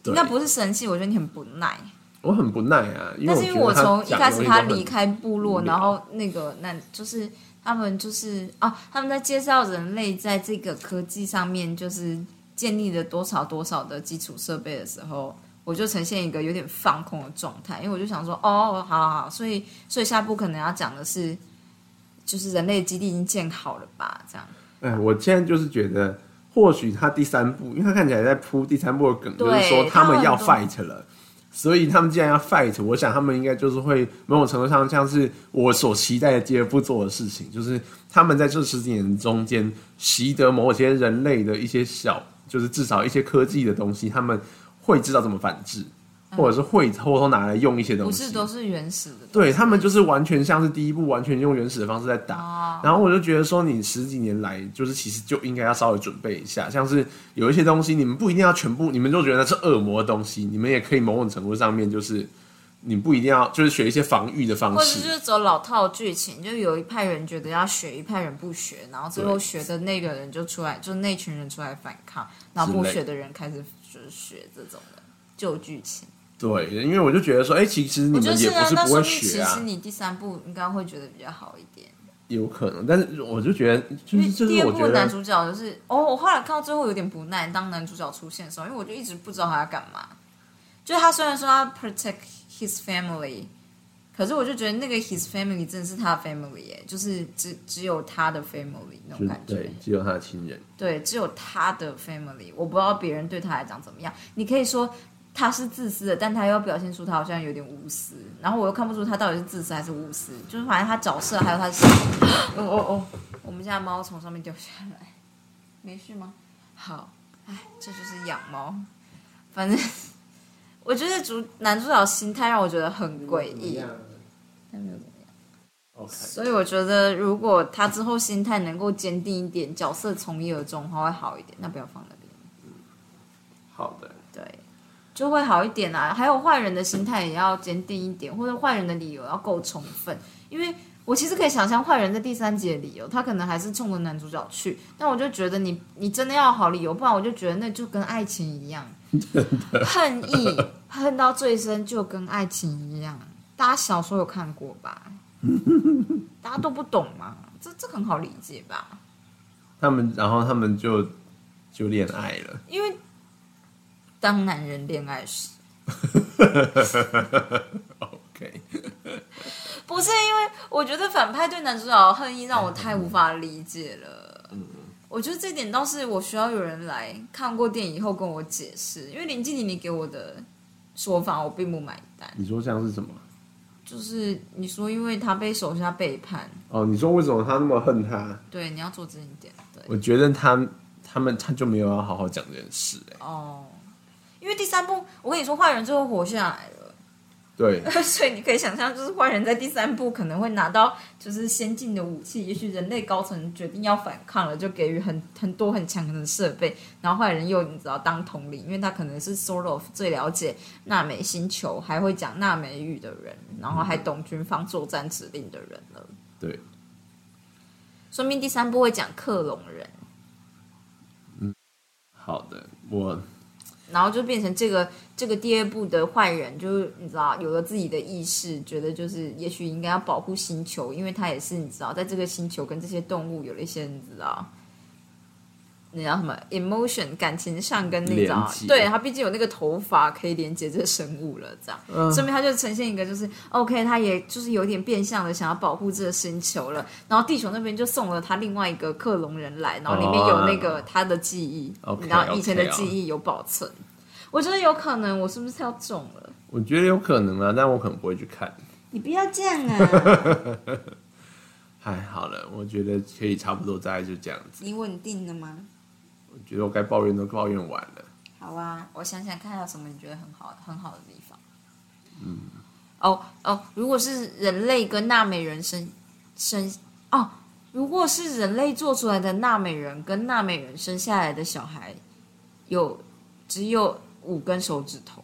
对应该不是生气，我觉得你很不耐。我很不耐啊，因为但是因为我从一开始他离开部落，然后那个那就是他们就是啊，他们在介绍人类在这个科技上面就是建立了多少多少的基础设备的时候，我就呈现一个有点放空的状态，因为我就想说，哦，好好好，所以所以下部可能要讲的是，就是人类基地已经建好了吧，这样。哎，我现在就是觉得，或许他第三部，因为他看起来在铺第三部的梗，就是说他们要 fight 了。所以他们既然要 fight，我想他们应该就是会某种程度上像是我所期待的第二步做的事情，就是他们在这十几年中间习得某些人类的一些小，就是至少一些科技的东西，他们会知道怎么反制，或者是会偷偷拿来用一些东西。不是都是原始的，对他们就是完全像是第一部完全用原始的方式在打，哦。然后我就觉得说，你十几年来就是其实就应该要稍微准备一下，像是有一些东西你们不一定要全部，你们就觉得那是恶魔的东西，你们也可以某种程度上面就是你不一定要就是学一些防御的方式。或者就，是走老套剧情，就有一派人觉得要学，一派人不学，然后最后学的那个人就出来，就那群人出来反抗，然后不学的人开始就是学这种的旧剧情。对，因为我就觉得说，哎、其实你们也不是那不会学说明其实啊，你第三部应该会觉得比较好一点，有可能，但是我就觉得就因为是就是第二我觉得部的男主角就是哦，我后来看到最后有点不耐，当男主角出现的时候，因为我就一直不知道他要干嘛。就是他虽然说他 protect his family，可是我就觉得那个 his family 真的是他的 family 耶，就是只只有他的 family 那种感觉。对，只有他的亲人，对，只有他的 family，我不知道别人对他来讲怎么样。你可以说他是自私的，但他又要表现出他好像有点无私，然后我又看不出他到底是自私还是无私，就是反正他角色还有他。哦哦哦，我们家猫从上面掉下来，没事吗？好，哎，这就是养猫。反正我觉得主男主角心态让我觉得很诡异，但没有怎么样。OK，所以我觉得，如果他之后心态能够坚定一点，角色从一而终的话，会好一点。那不要放那边，好的，对，就会好一点啊。还有坏人的心态也要坚定一点，或者坏人的理由要够充分。因为我其实可以想象坏人在第三集的理由，他可能还是冲着男主角去，但我就觉得你你真的要好理由，不然我就觉得那就跟爱情一样，恨意恨到最深就跟爱情一样。大家小说有看过吧？(laughs) 大家都不懂嘛？这这很好理解吧？他们然后他们就就恋爱了。因为当男人恋爱时，(laughs) OK，不是因为我觉得反派对男主角的恨意让我太无法理解了。我觉得这点倒是我需要有人来看过电影以后跟我解释，因为林静玲你给我的说法我并不买单。你说像是什么？就是你说因为他被手下背叛，哦，你说为什么他那么恨他？对，你要做这一点，对，我觉得他他们他就没有要好好讲这件事、哎，哦，因为第三部我跟你说坏人最后活下来了。对，(laughs) 所以你可以想象，就是坏人在第三部可能会拿到就是先进的武器，也许人类高层决定要反抗了，就给予很很多很强的设备，然后坏人又你知道当统领，因为他可能是 sort of 最了解纳美星球，还会讲纳美语的人，然后还懂军方作战指令的人了。对，说明第三部会讲克隆人，嗯好的，我然后就变成这个这个第二部的坏人，就是你知道有了自己的意识，觉得就是也许应该要保护星球，因为他也是你知道在这个星球跟这些动物有了一些你知道。你知道什么 emotion 感情上跟那连种对他毕竟有那个头发可以连接这生物了，这样，嗯说明他就呈现一个就是 OK，他也就是有点变相的想要保护这个星球了，然后地球那边就送了他另外一个克隆人来，然后里面有那个他的记忆然后以前的记忆有保存。我觉得有可能，我是不是要中了？我觉得有可能啊，但我可能不会去看。你不要这样啊！(laughs) 哎，好了，我觉得可以差不多，大概就这样子。你稳定了吗？我觉得我该抱怨都抱怨完了。好啊，我想想看，有什么你觉得很好很好的地方。嗯，哦哦，如果是人类跟纳美人生生哦，如果是人类做出来的纳美人跟纳美人生下来的小孩，有只有五根手指头，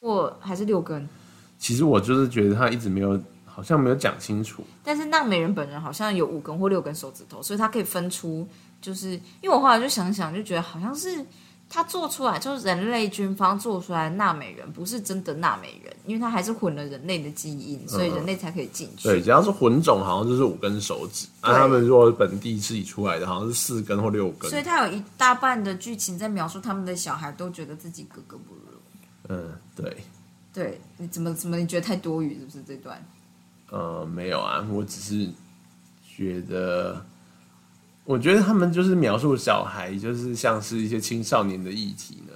或还是六根？其实我就是觉得他一直没有，好像没有讲清楚。但是纳美人本人好像有五根或六根手指头，所以他可以分出，就是因为我后来就想想，就觉得好像是他做出来，就是人类军方做出来的纳美人，不是真的纳美人，因为他还是混了人类的基因，所以人类才可以进去。对，只要是混种，好像就是五根手指。啊，他们如果本地自己出来的，好像是四根或六根。所以他有一大半的剧情在描述他们的小孩都觉得自己格格不入。嗯，对。对，你怎么怎么你觉得太多余是不是这段？呃，没有啊，我只是觉得，我觉得他们就是描述小孩，就是像是一些青少年的议题呢。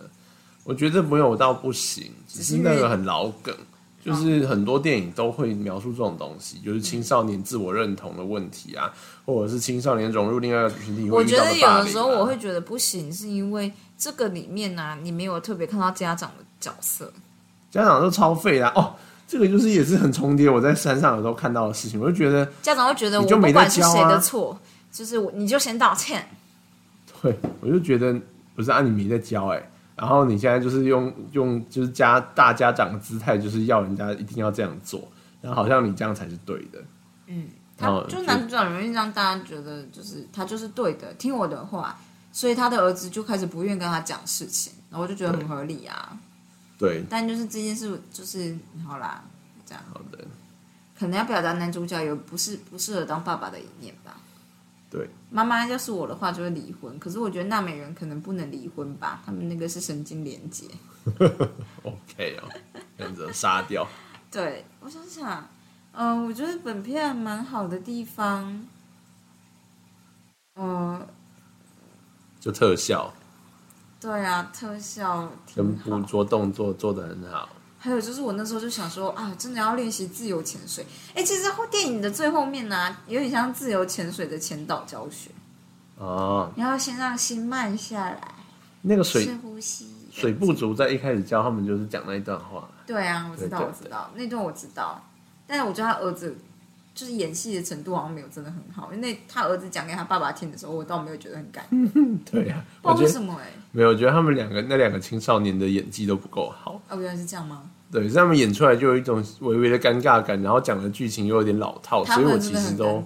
我觉得没有到不行，只是那个很老梗，就是很多电影都会描述这种东西，就是青少年自我认同的问题啊，或者是青少年融入另外一个群体。我觉得有的时候我会觉得不行，是因为这个里面呢，你没有特别看到家长的角色。家长都超废啦！哦，这个就是也是很重叠。我在山上的时候看到的事情，我就觉得家长会觉得我不管是谁的错，就是我你就先道歉。对，我就觉得不是啊，你没在教哎，然后你现在就是用用就是家大家长的姿态，就是要人家一定要这样做，然后好像你这样才是对的。嗯，他就男主角容易让大家觉得就是他就是对的，听我的话，所以他的儿子就开始不愿跟他讲事情，然后我就觉得很合理啊。对，但就是这件事，就是好啦，这样好的，可能要表达男主角有不是不适合当爸爸的一面吧。对，妈妈要是我的话就会离婚，可是我觉得娜美人可能不能离婚吧，他们那个是神经连接。(laughs) OK 哦，选择杀掉。(laughs) 对，我想想，嗯，我觉得本片蛮好的地方，嗯，就特效。对啊，特效跟捕捉动作做的很好。还有就是我那时候就想说啊，真的要练习自由潜水。哎，其实电影的最后面呢，有点像自由潜水的前导教学。哦。你要先让心慢下来。那个水呼吸。水不足在一开始教他们就是讲那一段话。对啊，我知道，我知道那段我知道。但是我觉得他儿子。就是演戏的程度好像没有真的很好，因为他儿子讲给他爸爸听的时候，我倒没有觉得很感动。(laughs) 对呀，不知道为什么哎，没有，我觉得他们两个那两个青少年的演技都不够好。哦，原来是这样吗？对，他们演出来就有一种微微的尴尬感，然后讲的剧情又有点老套，所以我其实都。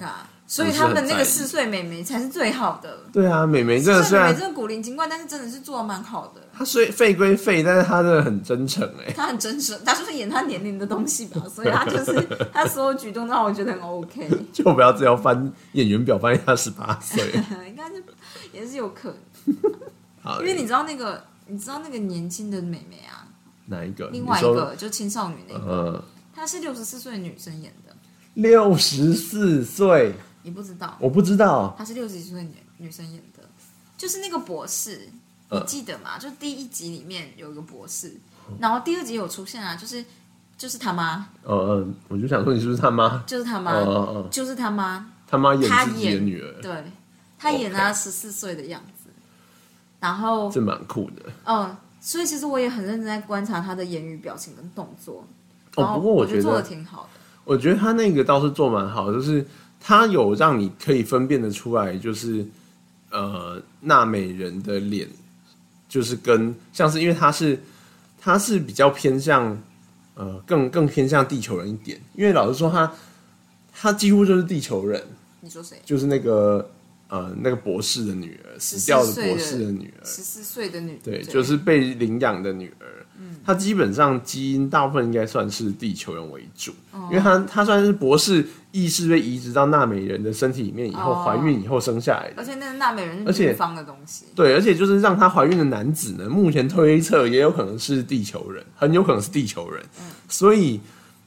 所以他们那个四岁美眉才是最好的。对啊，美眉真的是美眉真的古灵精怪，但是真的是做的蛮好的。她虽废归废，但是她真的很真诚哎。她很真诚，她就是演她年龄的东西吧，(laughs) 所以她就是她所有举动都让我觉得很 OK。(laughs) 就不要只要翻演员表，发现她十八岁，(laughs) 应该是也是有可能。因为你知道那个，你知道那个年轻的美眉啊？哪一个？另外一个就青少女那个，她是六十四岁女生演的。六十四岁。你不知道？我不知道。她是六十几岁女女生演的，就是那个博士，你记得吗？就第一集里面有一个博士，然后第二集有出现啊，就是就是他妈。呃，我就想说你是不是他妈？就是他妈，就是他妈。他妈演自己的女儿，对，他演他十四岁的样子，然后这蛮酷的。嗯，所以其实我也很认真在观察他的言语、表情跟动作。哦，不过我觉得做的挺好的。我觉得他那个倒是做蛮好，就是。他有让你可以分辨得出来，就是呃，娜美人的脸，就是跟像是因为他是他是比较偏向呃，更更偏向地球人一点。因为老实说，他他几乎就是地球人。你说谁？就是那个呃，那个博士的女儿，死掉的博士的女儿，十四岁的女，对，就是被领养的女儿。嗯，她基本上基因大部分应该算是地球人为主，因为她她算是博士意识被移植到纳美人的身体里面以后怀孕以后生下来的，而且那是纳美人是对方的东西，对，而且就是让她怀孕的男子呢，目前推测也有可能是地球人，很有可能是地球人，所以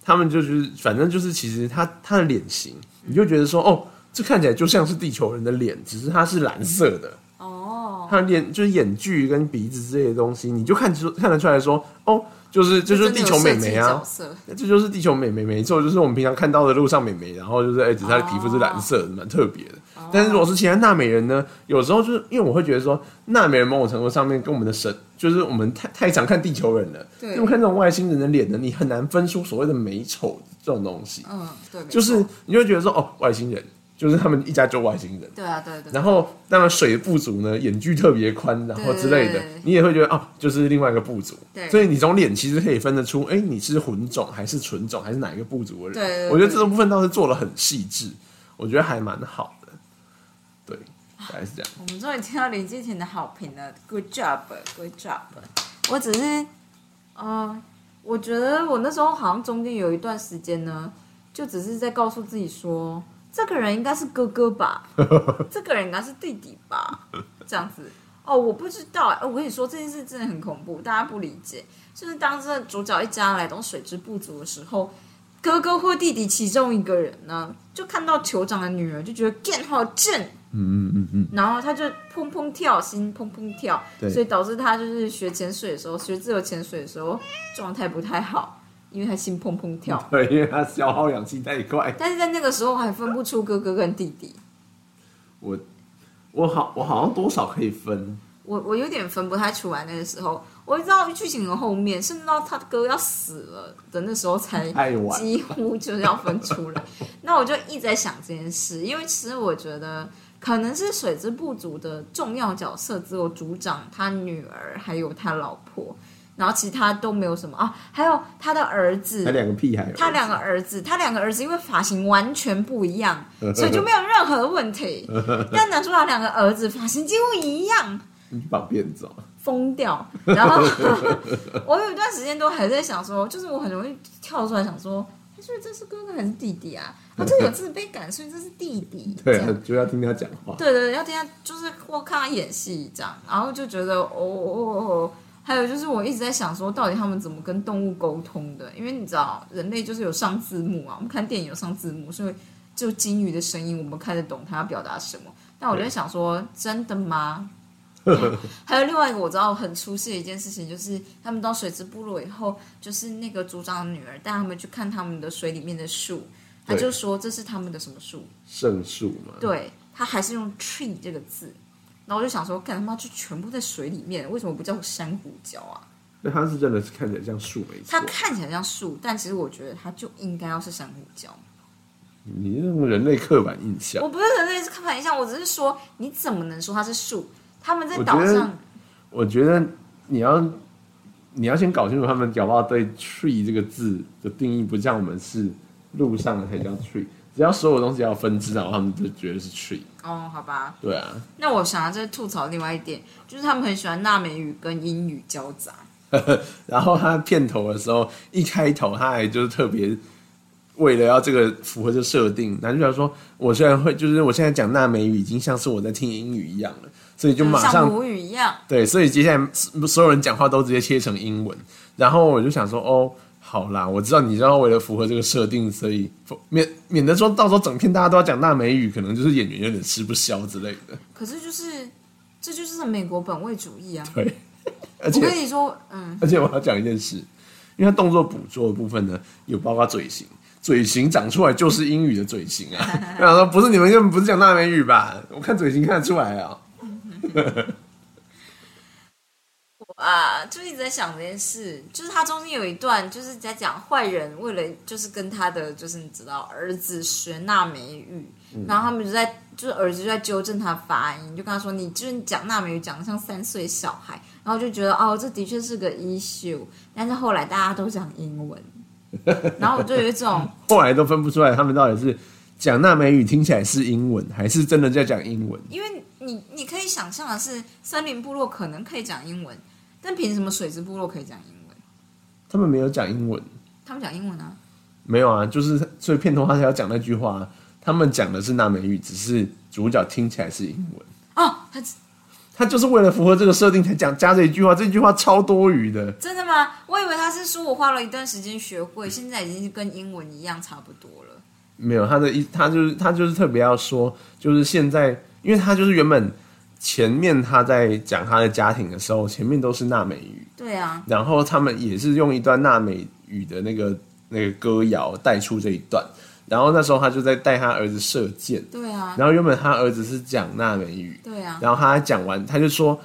他们就是反正就是其实他他的脸型，你就觉得说哦，这看起来就像是地球人的脸，只是它是蓝色的。哦他脸就是眼距跟鼻子之类的东西，你就看出看得出来说，哦，就是这就是地球美眉啊，这就是地球美眉，没错，就是我们平常看到的路上美眉，然后就是哎，只是她的皮肤是蓝色的，蛮特别的。但是如果是其他纳美人呢，有时候就是因为我会觉得说，纳美人某种程度上面跟我们的神，就是我们太太常看地球人了，对，因为看这种外星人的脸呢，你很难分出所谓的美丑这种东西。嗯，对，就是你会觉得说，哦，外星人。就是他们一家就外星人，对啊，对对。然后当然水部族呢，眼距特别宽，然后之类的，你也会觉得哦，就是另外一个部族。对。所以你从脸其实可以分得出，哎，你是混种还是纯种，还是哪一个部族的人？对。我觉得这个部分倒是做的很细致，我觉得还蛮好的。对，大概是这样。我们终于听到林志婷的好评了，Good job，Good job。我只是，呃，我觉得我那时候好像中间有一段时间呢，就只是在告诉自己说。这个人应该是哥哥吧？(laughs) 这个人应该是弟弟吧？这样子哦，我不知道。我跟你说这件事真的很恐怖，大家不理解。就是当这主角一家来到水之不足的时候，哥哥或弟弟其中一个人呢，就看到酋长的女儿，就觉得剑好正，嗯嗯嗯嗯，然后他就砰砰跳，心砰砰跳，所以导致他就是学潜水的时候，学自由潜水的时候状态不太好。因为他心砰砰跳，(laughs) 对，因为他消耗氧气太快。但是在那个时候还分不出哥哥跟弟弟。我我好我好像多少可以分。我我有点分不太出来。那个时候，我知道剧情的后面，甚至到他哥要死了的那时候，才几乎就是要分出来。(laughs) 那我就一直在想这件事，因为其实我觉得可能是水之部族的重要角色只有族长、他女儿还有他老婆。然后其他都没有什么啊，还有他的儿子，他两个屁孩，他两个儿子，他两个儿子因为发型完全不一样，(laughs) 所以就没有任何问题。(laughs) 但男主角两个儿子发型几乎一样，你把辫子疯掉。然后 (laughs) 我有一段时间都还在想说，就是我很容易跳出来想说，所以这是哥哥还是弟弟啊？啊，这有自卑感，所以这是弟弟。对，就要听他讲话。对对，要听他，就是或看他演戏这样，然后就觉得哦哦哦。还有就是，我一直在想说，到底他们怎么跟动物沟通的？因为你知道，人类就是有上字幕啊，我们看电影有上字幕，所以就金鱼的声音，我们看得懂它要表达什么。但我就在想说，真的吗？(laughs) 还有另外一个我知道很出戏的一件事情，就是他们到水之部落以后，就是那个族长的女儿带他们去看他们的水里面的树，他就说这是他们的什么树？圣树嘛。对他还是用 tree 这个字。然后我就想说，干他妈就全部在水里面，为什么不叫珊瑚礁啊？那它是真的是看起来像树没错。它看起来像树，但其实我觉得它就应该要是珊瑚礁。你那种人类刻板印象，我不是人类是刻板印象，我只是说你怎么能说它是树？他们在岛上，我觉得你要你要先搞清楚他们搞不好对 tree 这个字的定义不像我们是路上的才叫 tree。只要所有东西要分支，然后他们就觉得是 tree。哦，好吧。对啊。那我想要再吐槽另外一点，就是他们很喜欢纳美语跟英语交杂。(laughs) 然后他片头的时候，一开头他还就是特别为了要这个符合这设定，男主角说：“我虽然会，就是我现在讲纳美语已经像是我在听英语一样了，所以就马上母语一样。”对，所以接下来所有人讲话都直接切成英文。然后我就想说：“哦。”好啦，我知道你知道为了符合这个设定，所以 (laughs) 免免得说到时候整片大家都要讲纳美语，可能就是演员有点吃不消之类的。可是就是这就是美国本位主义啊！对，而且我跟你说，嗯，而且我要讲一件事，因为他动作捕捉的部分呢，有包括嘴型，嘴型长出来就是英语的嘴型啊。(laughs) 我想说，不是你们根本不是讲纳美语吧？我看嘴型看得出来啊。(laughs) 啊，就一直在想这件事，就是他中间有一段就是在讲坏人为了就是跟他的就是你知道儿子学纳美语，然后他们就在就是儿子就在纠正他发音，就跟他说你就是讲纳美语讲的像三岁小孩，然后就觉得哦这的确是个 issue，但是后来大家都讲英文，然后我就有一种 (laughs) 后来都分不出来他们到底是讲纳美语听起来是英文还是真的在讲英文，因为你你可以想象的是森林部落可能可以讲英文。但凭什么水之部落可以讲英文？他们没有讲英文。他们讲英文啊？没有啊，就是所以片头他才要讲那句话。他们讲的是纳美语，只是主角听起来是英文。哦，他他就是为了符合这个设定才讲加这一句话，这句话超多余的。真的吗？我以为他是说我花了一段时间学会，现在已经跟英文一样差不多了。没有，他的意他就是他就是特别要说，就是现在，因为他就是原本。前面他在讲他的家庭的时候，前面都是娜美语，对啊，然后他们也是用一段娜美语的那个那个歌谣带出这一段，然后那时候他就在带他儿子射箭，对啊，然后原本他儿子是讲娜美语，对啊，然后他讲完他就说。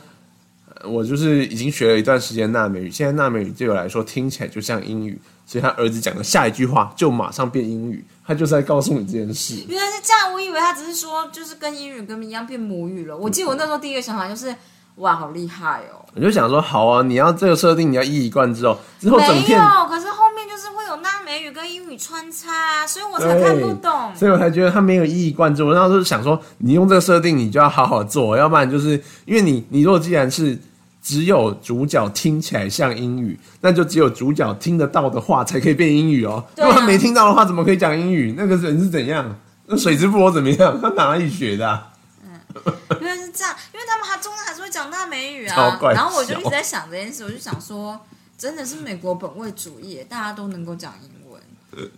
呃我就是已经学了一段时间娜美语，现在娜美语对我来说听起来就像英语，所以他儿子讲的下一句话就马上变英语，他就是在告诉你这件事。(laughs) 原来是这样，我以为他只是说就是跟英语跟一样变母语了。我记得我那时候第一个想法就是，哇，好厉害哦！我就想说，好啊，你要这个设定，你要一以贯之哦。之后整没片，有，可是后面就是会有那美语跟英语穿插啊，所以我才看不懂。所以我才觉得他没有一以贯之。我那时候想说，你用这个设定，你就要好好做，要不然就是因为你，你如果既然是只有主角听起来像英语，那就只有主角听得到的话才可以变英语哦。啊如果他没听到的话，怎么可以讲英语？那个人是怎样？那水之佛怎么样？(laughs) 他哪里学的、啊？原来是这样，因为他们还中间还是会讲大美语啊。然后我就一直在想这件事，我就想说，真的是美国本位主义，大家都能够讲英文。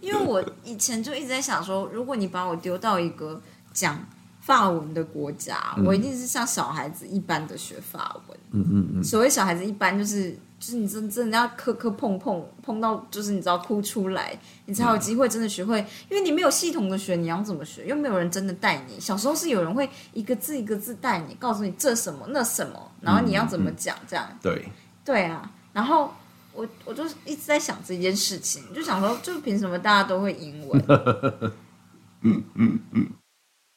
因为我以前就一直在想说，如果你把我丢到一个讲法文的国家，我一定是像小孩子一般的学法文。嗯嗯嗯，所谓小孩子一般就是就是你真真的要磕磕碰碰碰到就是你知道哭出来，你才有机会真的学会，因为你没有系统的学，你要怎么学？又没有人真的带你。小时候是有人会一个字一个字带你，告诉你这什么那什么，然后你要怎么讲这样。对，对啊，然后我我就一直在想这件事情，就想说，就凭什么大家都会英文？(laughs)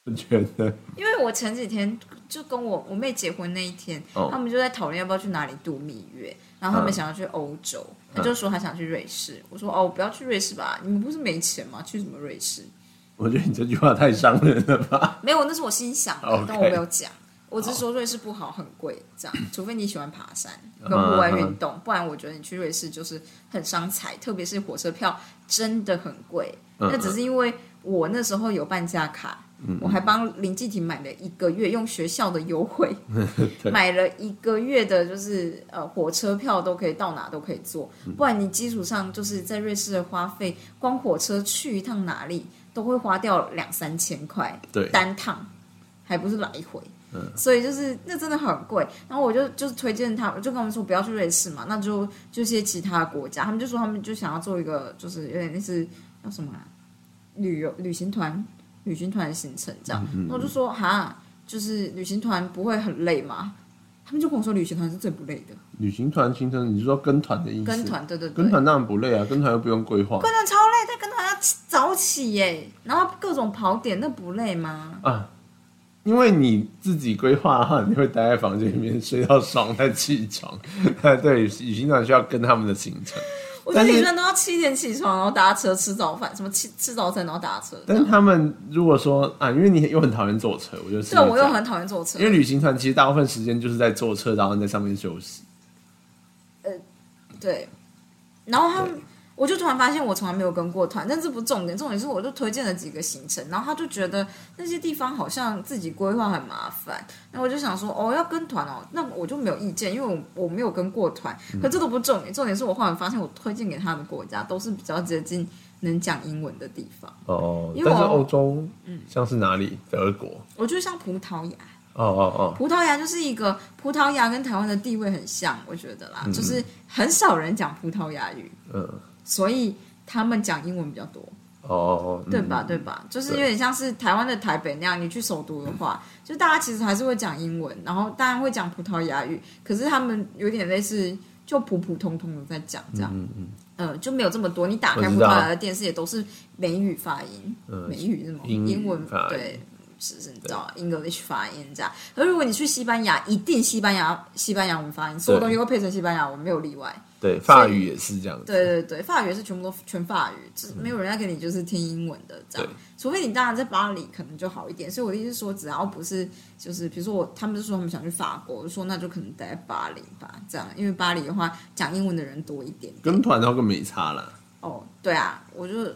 我 (laughs) 觉得因为我前几天就跟我我妹结婚那一天，哦他们就在讨论要不要去哪里度蜜月，然后他们嗯想要去欧洲，他就说他想去瑞士，我说哦不要去瑞士吧，你们不是没钱吗？去什么瑞士？我觉得你这句话太伤人了吧？没有，那是我心想的但我没有讲。我只是说瑞士不好，很贵，这样，除非你喜欢爬山跟户外运动，不然我觉得你去瑞士就是很伤财，特别是火车票真的很贵。嗯那只是因为我那时候有半价卡，我还帮林继廷买了一个月，用学校的优惠 (laughs) 对。买了一个月的，就是呃火车票都可以到哪都可以坐，不然你基础上就是在瑞士的花费，光火车去一趟哪里都会花掉两三千块，对。单趟还不是来回。所以就是那真的很贵，然后我就就是推荐他，我就跟他们说不要去瑞士嘛，那就就些其他的国家，他们就说他们就想要做一个就是有点类似叫什么、啊、旅游旅行团旅行团的行程这样，那、我就说哈，就是旅行团不会很累吗？他们就跟我说旅行团是最不累的，旅行团行程，你是说跟团的意思？跟团对对对，跟团当然不累啊，跟团又不用规划跟团超累，但跟团要早起耶，然后各种跑点，那不累吗？啊。因为你自己规划的话，你会待在房间里面睡到爽再起床。(laughs) 对，旅行团需要跟他们的行程，我觉得但是旅行团都要七点起床，然后搭车吃早饭，什么吃吃早餐然后搭车，但是他们如果说啊，因为你又很讨厌坐车，我觉得是对，我又很讨厌坐车因。为旅行团其实大部分时间就是在坐车，然后在上面休息。呃对，然后他们，我就突然发现我从来没有跟过团，但这不重点，重点是我就推荐了几个行程，然后他就觉得那些地方好像自己规划很麻烦，然后我就想说，哦，要跟团哦，那我就没有意见，因为我我没有跟过团，可这都不重点，重点是我后来发现我推荐给他的国家都是比较接近能讲英文的地方，哦，因为我但是欧洲，像是哪里？德国。我觉得像葡萄牙。哦哦哦，葡萄牙就是一个葡萄牙跟台湾的地位很像，我觉得啦，就是很少人讲葡萄牙语，嗯，所以他们讲英文比较多，哦对吧？对吧？就是有点像是台湾的台北那样，你去首都的话，就大家其实还是会讲英文，然后当然会讲葡萄牙语，可是他们有点类似就普普通通的在讲这样，嗯嗯，呃，就没有这么多。你打开葡萄牙的电视也都是美语发音，嗯美语是什么？英英文发音对。是是，你知道 English 发音这样。而如果你去西班牙，一定西班牙西班牙文发音，所有东西都配成西班牙文，没有例外。对，法语也是这样子。对对对，法语也是全部都全法语，就是没有人要给你就是听英文的这样对。除非你当然在巴黎可能就好一点。所以我的意思是说，只要不是就是比如说我他们就说他们想去法国，我就说那就可能待在巴黎吧，这样，因为巴黎的话讲英文的人多一点点。跟团的话更没差了。哦，对啊，我就，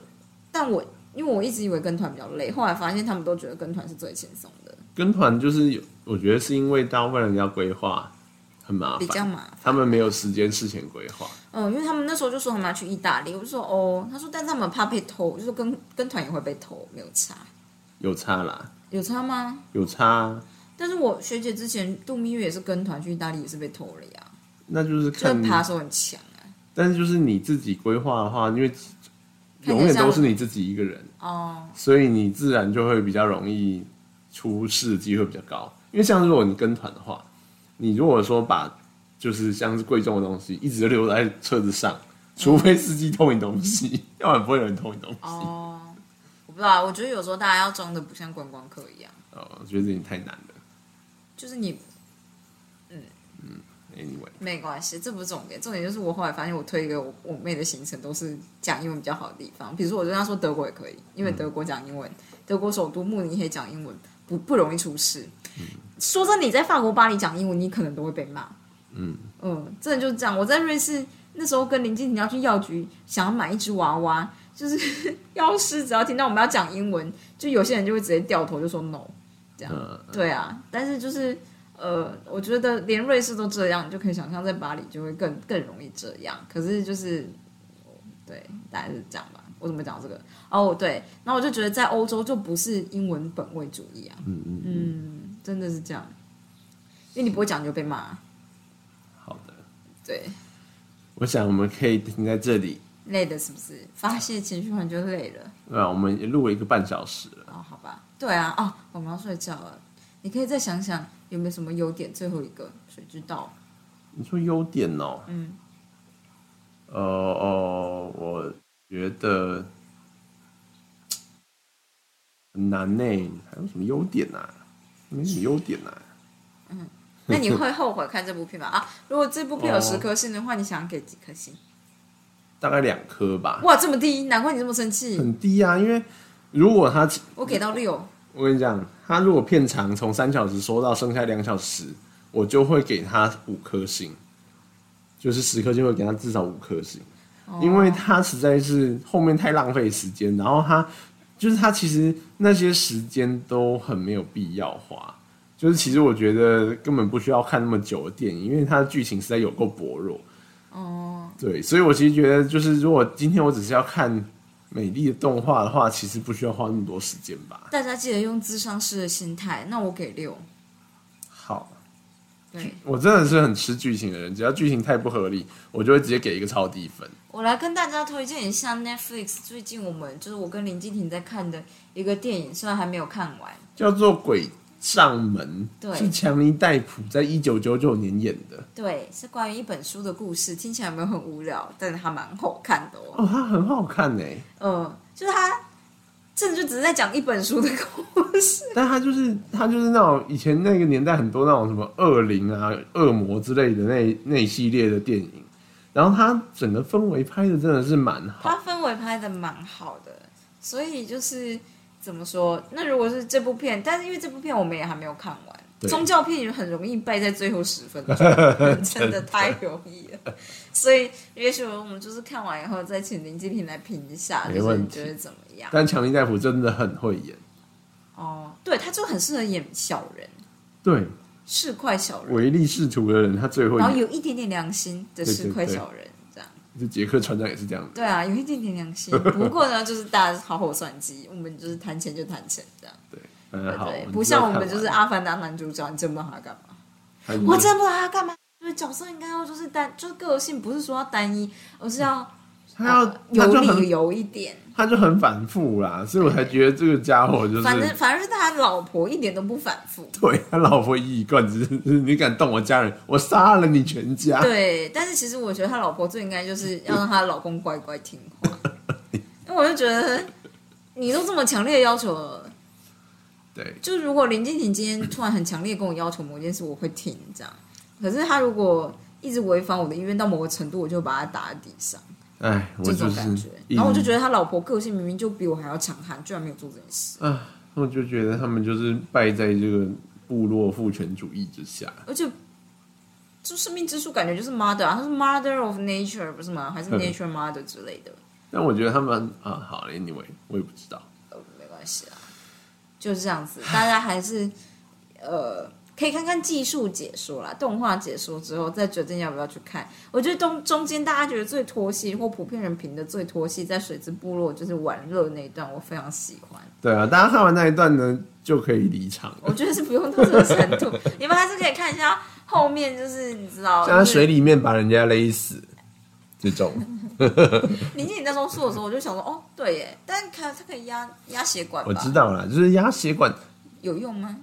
但我因为我一直以为跟团比较累，后来发现他们都觉得跟团是最轻松的，跟团就是有，我觉得是因为大部分人要规划很麻比较烦，麻烦。他们没有时间事前规划。嗯，因为他们那时候就说他们要去意大利，我就说哦，他说但他们怕被偷，我就说跟跟团也会被偷，没有差，有差啦，有差吗？有差啊。但是我学姐之前度蜜月也是跟团去意大利，也是被偷了呀，那就是看你，扒手很强啊。但是就是你自己规划的话，因为永远都是你自己一个人，哦，所以你自然就会比较容易出事的机会比较高。因为像如果你跟团的话，你如果说把就是像是贵重的东西一直留在车子上，除非司机偷你东西，(laughs) 要不然不会有人偷你东西。哦，我不知道，我觉得有时候大家要装的不像观光客一样，哦，我觉得这点太难了。就是你 Anyway，没关系，这不是重点，重点就是我后来发现，我推给我我妹的行程都是讲英文比较好的地方，比如说我跟她说德国也可以，因为德国讲英文，德国首都慕尼黑讲英文不不容易出事。说真的，你在法国巴黎讲英文，你可能都会被骂。嗯嗯，真的就是这样。我在瑞士那时候跟林静婷要去药局，想要买一只娃娃，就是 (laughs) 药师只要听到我们要讲英文，就有些人就会直接掉头就说 no，这样。呃，对啊，但是就是呃，我觉得连瑞士都这样，你就可以想象在巴黎就会更更容易这样。可是就是对，大概是这样吧。我怎么讲这个？哦，对，然后我就觉得在欧洲就不是英文本位主义啊，嗯嗯，嗯，真的是这样，因为你不会讲你就被骂。好的。对，我想我们可以停在这里。累的是不是？发泄情绪完就累了。对啊，我们也录了一个半小时了。哦，好吧，对啊，哦，我们要睡觉了。你可以再想想有没有什么优点。最后一个，谁知道？你说优点哦？嗯，呃哦，我觉得很难呢。还有什么优点啊？没什么优点啊。那你会后悔看这部片吗？啊，如果这部片有十颗星的话，你想给几颗星？大概两颗吧，哇，这么低，难怪你这么生气。很低啊。因为如果他，我给到六，我跟你讲，他如果片长从三小时缩到剩下两小时，我就会给他五颗星，就是十颗星会给他至少五颗星。因为他实在是后面太浪费时间，然后他就是他其实那些时间都很没有必要花，就是其实我觉得根本不需要看那么久的电影，因为它的剧情实在有够薄弱。哦，对，所以我其实觉得就是如果今天我只是要看美丽的动画的话，其实不需要花那么多时间吧。大家记得用智商式的心态。那我给六。好，对，我真的是很吃剧情的人，只要剧情太不合理，我就会直接给一个超低分。我来跟大家推荐一下 Netflix 最近我们就是我跟林敬婷在看的一个电影，虽然还没有看完。叫做《鬼上门》，对是强尼戴普在一九九九年演的。对，是关于一本书的故事，听起来有没有很无聊？但是它蛮好看的哦。哦，它很好看呢，嗯，就是它，真的就只是在讲一本书的故事。(laughs) 但它就是它就是那种以前那个年代很多那种什么恶灵啊、恶魔之类的那那一系列的电影，然后它整个氛围拍的真的是蛮好。它氛围拍的蛮好的，所以就是怎么说？那如果是这部片，但是因为这部片我们也还没有看完，宗教片也很容易败在最后十分钟，(laughs) 真的太容易了。所以也许我们就是看完以后再请林继平来评一下，就是你觉得怎么样？但强尼大夫真的很会演，哦，对，他就很适合演小人，对是块小人，唯利是图的人他最会然后。有一点点良心的是块小人。就杰克船长也是这样子。对啊，有一点点良心。(laughs) 不过呢，就是大家好好算计，我们就是谈钱就谈钱这样。对，不像我们就是阿凡达男主角，你真不知道他干嘛。我真不知道他干嘛。就是角色应该要就是单，就是个性不是说要单一，而是要他要呃有理由一点。他就很反复啦，所以我才觉得这个家伙就是，反正反正是他老婆一点都不反复。(laughs) 对他老婆一以贯之，就是你敢动我家人，我杀了你全家。对，但是其实我觉得他老婆最应该就是要让她老公乖乖听话，(laughs) 因为我就觉得你都这么强烈的要求了。对，就如果林敬婷今天突然很强烈跟我要求某件事，我会听这样。可是他如果一直违反我的意愿到某个程度，我就把他打在地上，哎，我这就是种感觉。然后我就觉得他老婆个性明明就比我还要强悍，居然没有做这件事，啊，我就觉得他们就是败在这个部落父权主义之下。而且就生命之树感觉就是 mother 啊，他是 mother of nature 不是吗？还是嗯 nature mother 之类的？但我觉得他们啊，好，anyway，我也不知道。呃，没关系啊，就是这样子。大家还是呃，可以看看技术解说啦，动画解说之后再决定要不要去看。我觉得中中间大家觉得最拖戏或普遍人评的最拖戏，在水之部落就是玩乐那一段，我非常喜欢。对啊，大家看完那一段呢，就可以离场。我觉得是不用到这个程度，你们还是可以看一下后面，就是你知道，像在水里面把人家勒死，这种 (laughs) 林静你那时候说的时候，我就想说，哦，对耶，但可它可以压压血管？我知道了，就是压血管，有用吗？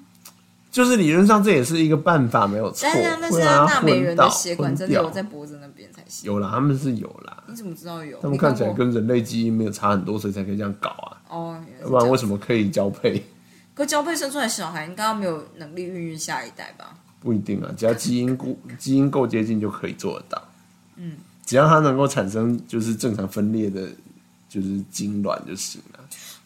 就是理论上这也是一个办法，没有错。但是那是会让他纳美人的血管真的有在脖子那边才行。有啦，他们是有啦，你怎么知道有？他们看起来跟人类基因没有差很多，所以才可以这样搞啊。哦，不然为？什么可以交配？可交配生出来小孩应该要没有能力孕育下一代吧？不一定啊，只要基因够基因够接近就可以做得到。嗯，只要它能够产生就是正常分裂的，就是精卵就行了。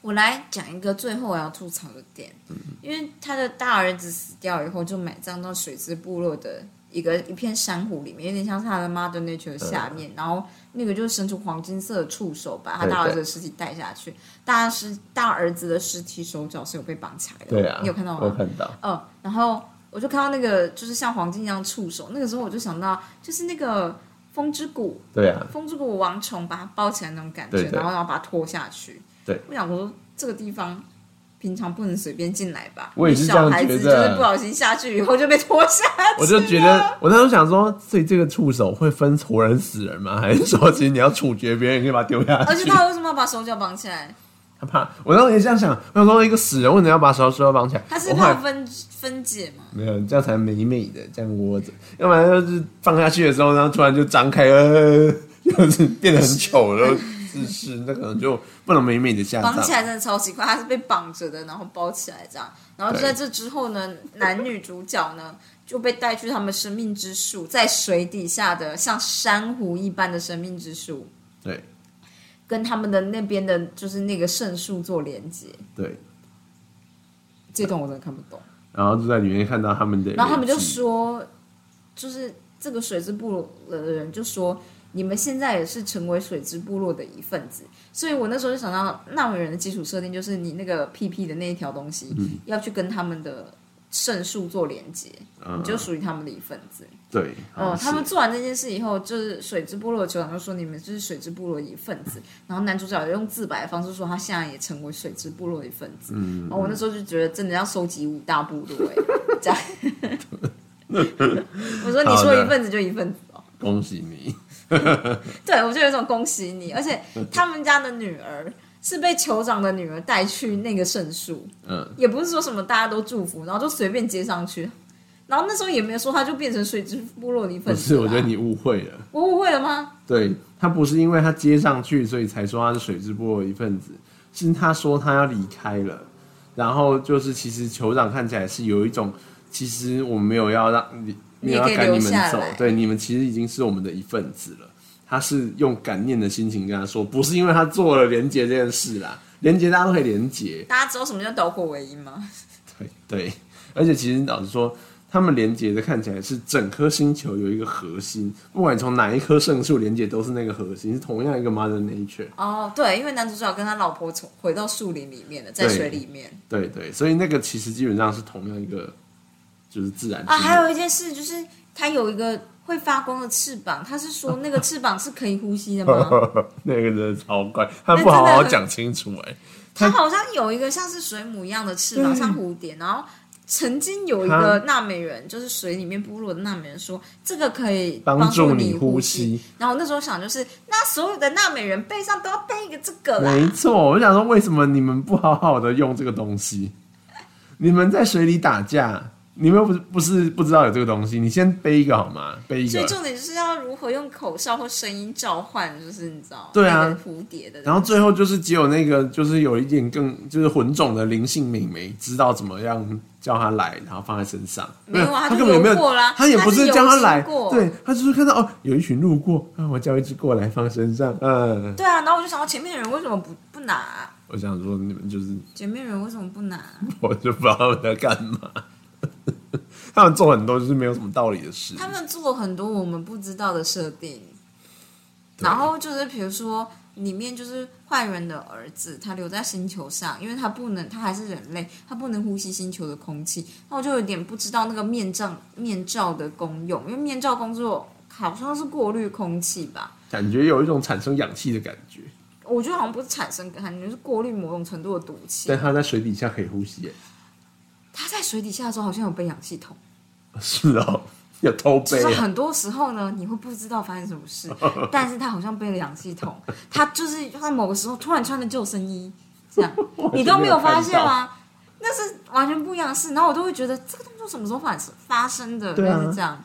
我来讲一个最后我要吐槽的点，因为他的大儿子死掉以后，就埋葬到水之部落的一个一片珊瑚里面，有点像是他的 Mother Nature 下面，然后那个就伸出黄金色的触手，把他大儿子的尸体带下去。大尸大儿子的尸体手脚是有被绑起来的，对啊，你有看到吗？我看到。嗯，然后我就看到那个就是像黄金一样触手，那个时候我就想到就是那个风之谷，对啊，风之谷王虫把它包起来那种感觉，对对然后然后把它拖下去。对，我想说这个地方平常不能随便进来吧？我也是这样小孩子就是不小心下去以后就被拖下去，我就觉得，我那时候想说，所以这个触手会分活人死人吗？(laughs) 还是说，其实你要处决别人，可以把它丢下去而且？他为什么要把手脚绑起来？他怕，我当时也这样想，我想说一个死人为什么要把手手绑起来？他是怕分分解吗？没有，这样才美美的，这样窝着，要不然就是放下去的时候，然后突然就张开，呃，(laughs) 就是变得很丑了姿势，那可能就不能美美的下葬。绑起来真的超奇怪，他是被绑着的，然后包起来这样。然后就在这之后呢，男女主角呢就被带去他们生命之树，在水底下的像珊瑚一般的生命之树，对跟他们的那边的就是那个圣树做连接。对，这段我真的看不懂。然后就在里面看到他们的，然后他们就，说，就是这个水之部落的人就说，你们现在也是成为水之部落的一份子。所以我那时候就想到纳美人的基础设定就是你那个屁屁的那一条东西、要去跟他们的圣树做连接，嗯你就属于他们的一份子。对，嗯，好他们做完这件事以后，就是水之部落的酋长就说你们就是水之部落的一份子，然后男主角用自白的方式说他现在也成为水之部落的一份子。嗯，然后我那时候就觉得真的要收集五大部落哎、(laughs) 这样。(laughs) 我说你说一份子就一份子哦，恭喜你，(laughs) 对我就有一种恭喜你，而且他们家的女儿是被酋长的女儿带去那个圣树，嗯，也不是说什么大家都祝福，然后就随便接上去。然后那时候也没有说他就变成水之部落的一不份子是，我觉得你误会了。我误会了吗？对他不是因为他接上去，所以才说他是水之部落一份子，是他说他要离开了，然后就是其实酋长看起来是有一种，其实我们没有要让你，没有要赶你们走对，你们其实已经是我们的一份子了。他是用感念的心情跟他说，不是因为他做了连接这件事啦，连接大家都可以连接，大家知道什么叫导火为因吗？(laughs) 对对，而且其实老实说，他们连接的看起来是整颗星球有一个核心，不管从哪一棵圣树连接，都是那个核心，是同样一个 Mother Nature。哦，对，因为男主角跟他老婆从回到树林里面了，在水里面对对，所以那个其实基本上是同样一个，就是自然啊。还有一件事就是，它有一个会发光的翅膀，他是说 (laughs) 那个翅膀是可以呼吸的吗？(laughs) 那个真的超怪，他不好好讲清楚哎、(laughs) 它好像有一个像是水母一样的翅膀，像蝴蝶，然后。曾经有一个纳美人，就是水里面部落的纳美人说，这个可以帮助助你呼呼吸。然后那时候想，就是那所有的纳美人背上都要背一个这个啦。没错，我想说，为什么你们不好好的用这个东西？你们在水里打架，你们又不是不是不知道有这个东西，你先背一个好吗？背一个，所以重点就是要如何用口哨或声音召唤，就是你知道，对啊蝴蝶的。然后最后就是只有那个就是有一点更就是混种的灵性美眉知道怎么样叫他来，然后放在身上。没有啊他根本没有过啦他也不是叫他来对他就是看到哦有一群路过啊，我叫一只过来放身上，嗯，(laughs) 对啊，然后我就想到前面的人为什么不不拿啊、我想说你们就是前面人为什么不拿啊、(laughs) 我就不知道他们在干嘛。他们做很多就是没有什么道理的事。他们做了很多我们不知道的设定，然后就是比如说里面就是坏人的儿子，他留在星球上，因为他不能，他还是人类，他不能呼吸星球的空气。那我就有点不知道那个面罩面罩的功用，因为面罩工作好像是过滤空气吧。感觉有一种产生氧气的感觉，我觉得好像不是产生感觉，是过滤某种程度的毒气。但他在水底下可以呼吸耶。他在水底下的时候好像有背氧系统，(laughs) 是哦，(laughs) 有偷背啊，是很多时候呢，你会不知道发生什么事，(laughs) 但是他好像背了氧气筒，他就是在某个时候突然穿了救生衣，这样。你都没有发现吗？那是完全不一样的事，然后我都会觉得这个动作什么时候发生发生的，对啊。类似这样，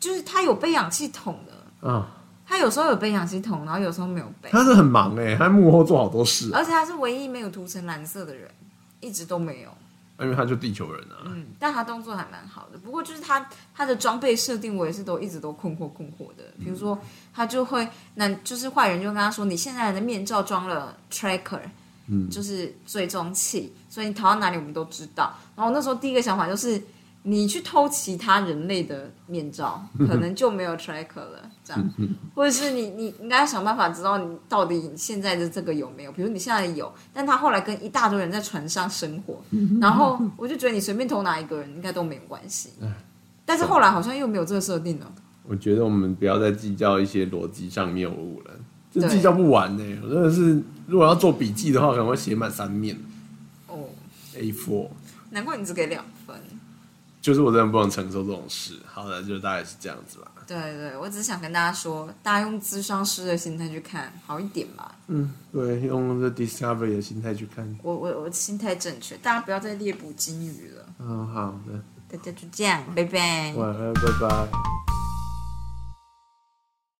就是他有背氧气筒的，啊，他有时候有背氧气筒，然后有时候没有背，他是很忙哎，他在幕后做好多事啊，而且他是唯一没有涂成蓝色的人，一直都没有。因为他就地球人啊，嗯，但他动作还蛮好的。不过就是他他的装备设定，我也是都一直都困惑困惑的。比如说，他就会那就是坏人就跟他说，你现在的面罩装了 tracker，嗯就是追踪器，所以你逃到哪里我们都知道。然后那时候第一个想法就是，你去偷其他人类的面罩，(laughs) 可能就没有 tracker 了，这样，或者是你你应该想办法知道你到底现在的这个有没有。比如你现在有，但他后来跟一大堆人在船上生活，然后我就觉得你随便偷哪一个人应该都没有关系。但是后来好像又没有这个设定了。我觉得我们不要再计较一些逻辑上谬误了，这计较不完呢。我真的是，如果要做笔记的话，可能会写满三面哦，，A four，。难怪你只给两分。就是我真的不能承受这种事。好的，就大概是这样子啦。对对，我只是想跟大家说，大家用智商师的心态去看，好一点吧。嗯，对，用这 discovery 的心态去看。我我我心态正确，大家不要再猎捕金鱼了。嗯，好的，大家就这样，拜拜。晚安，拜拜。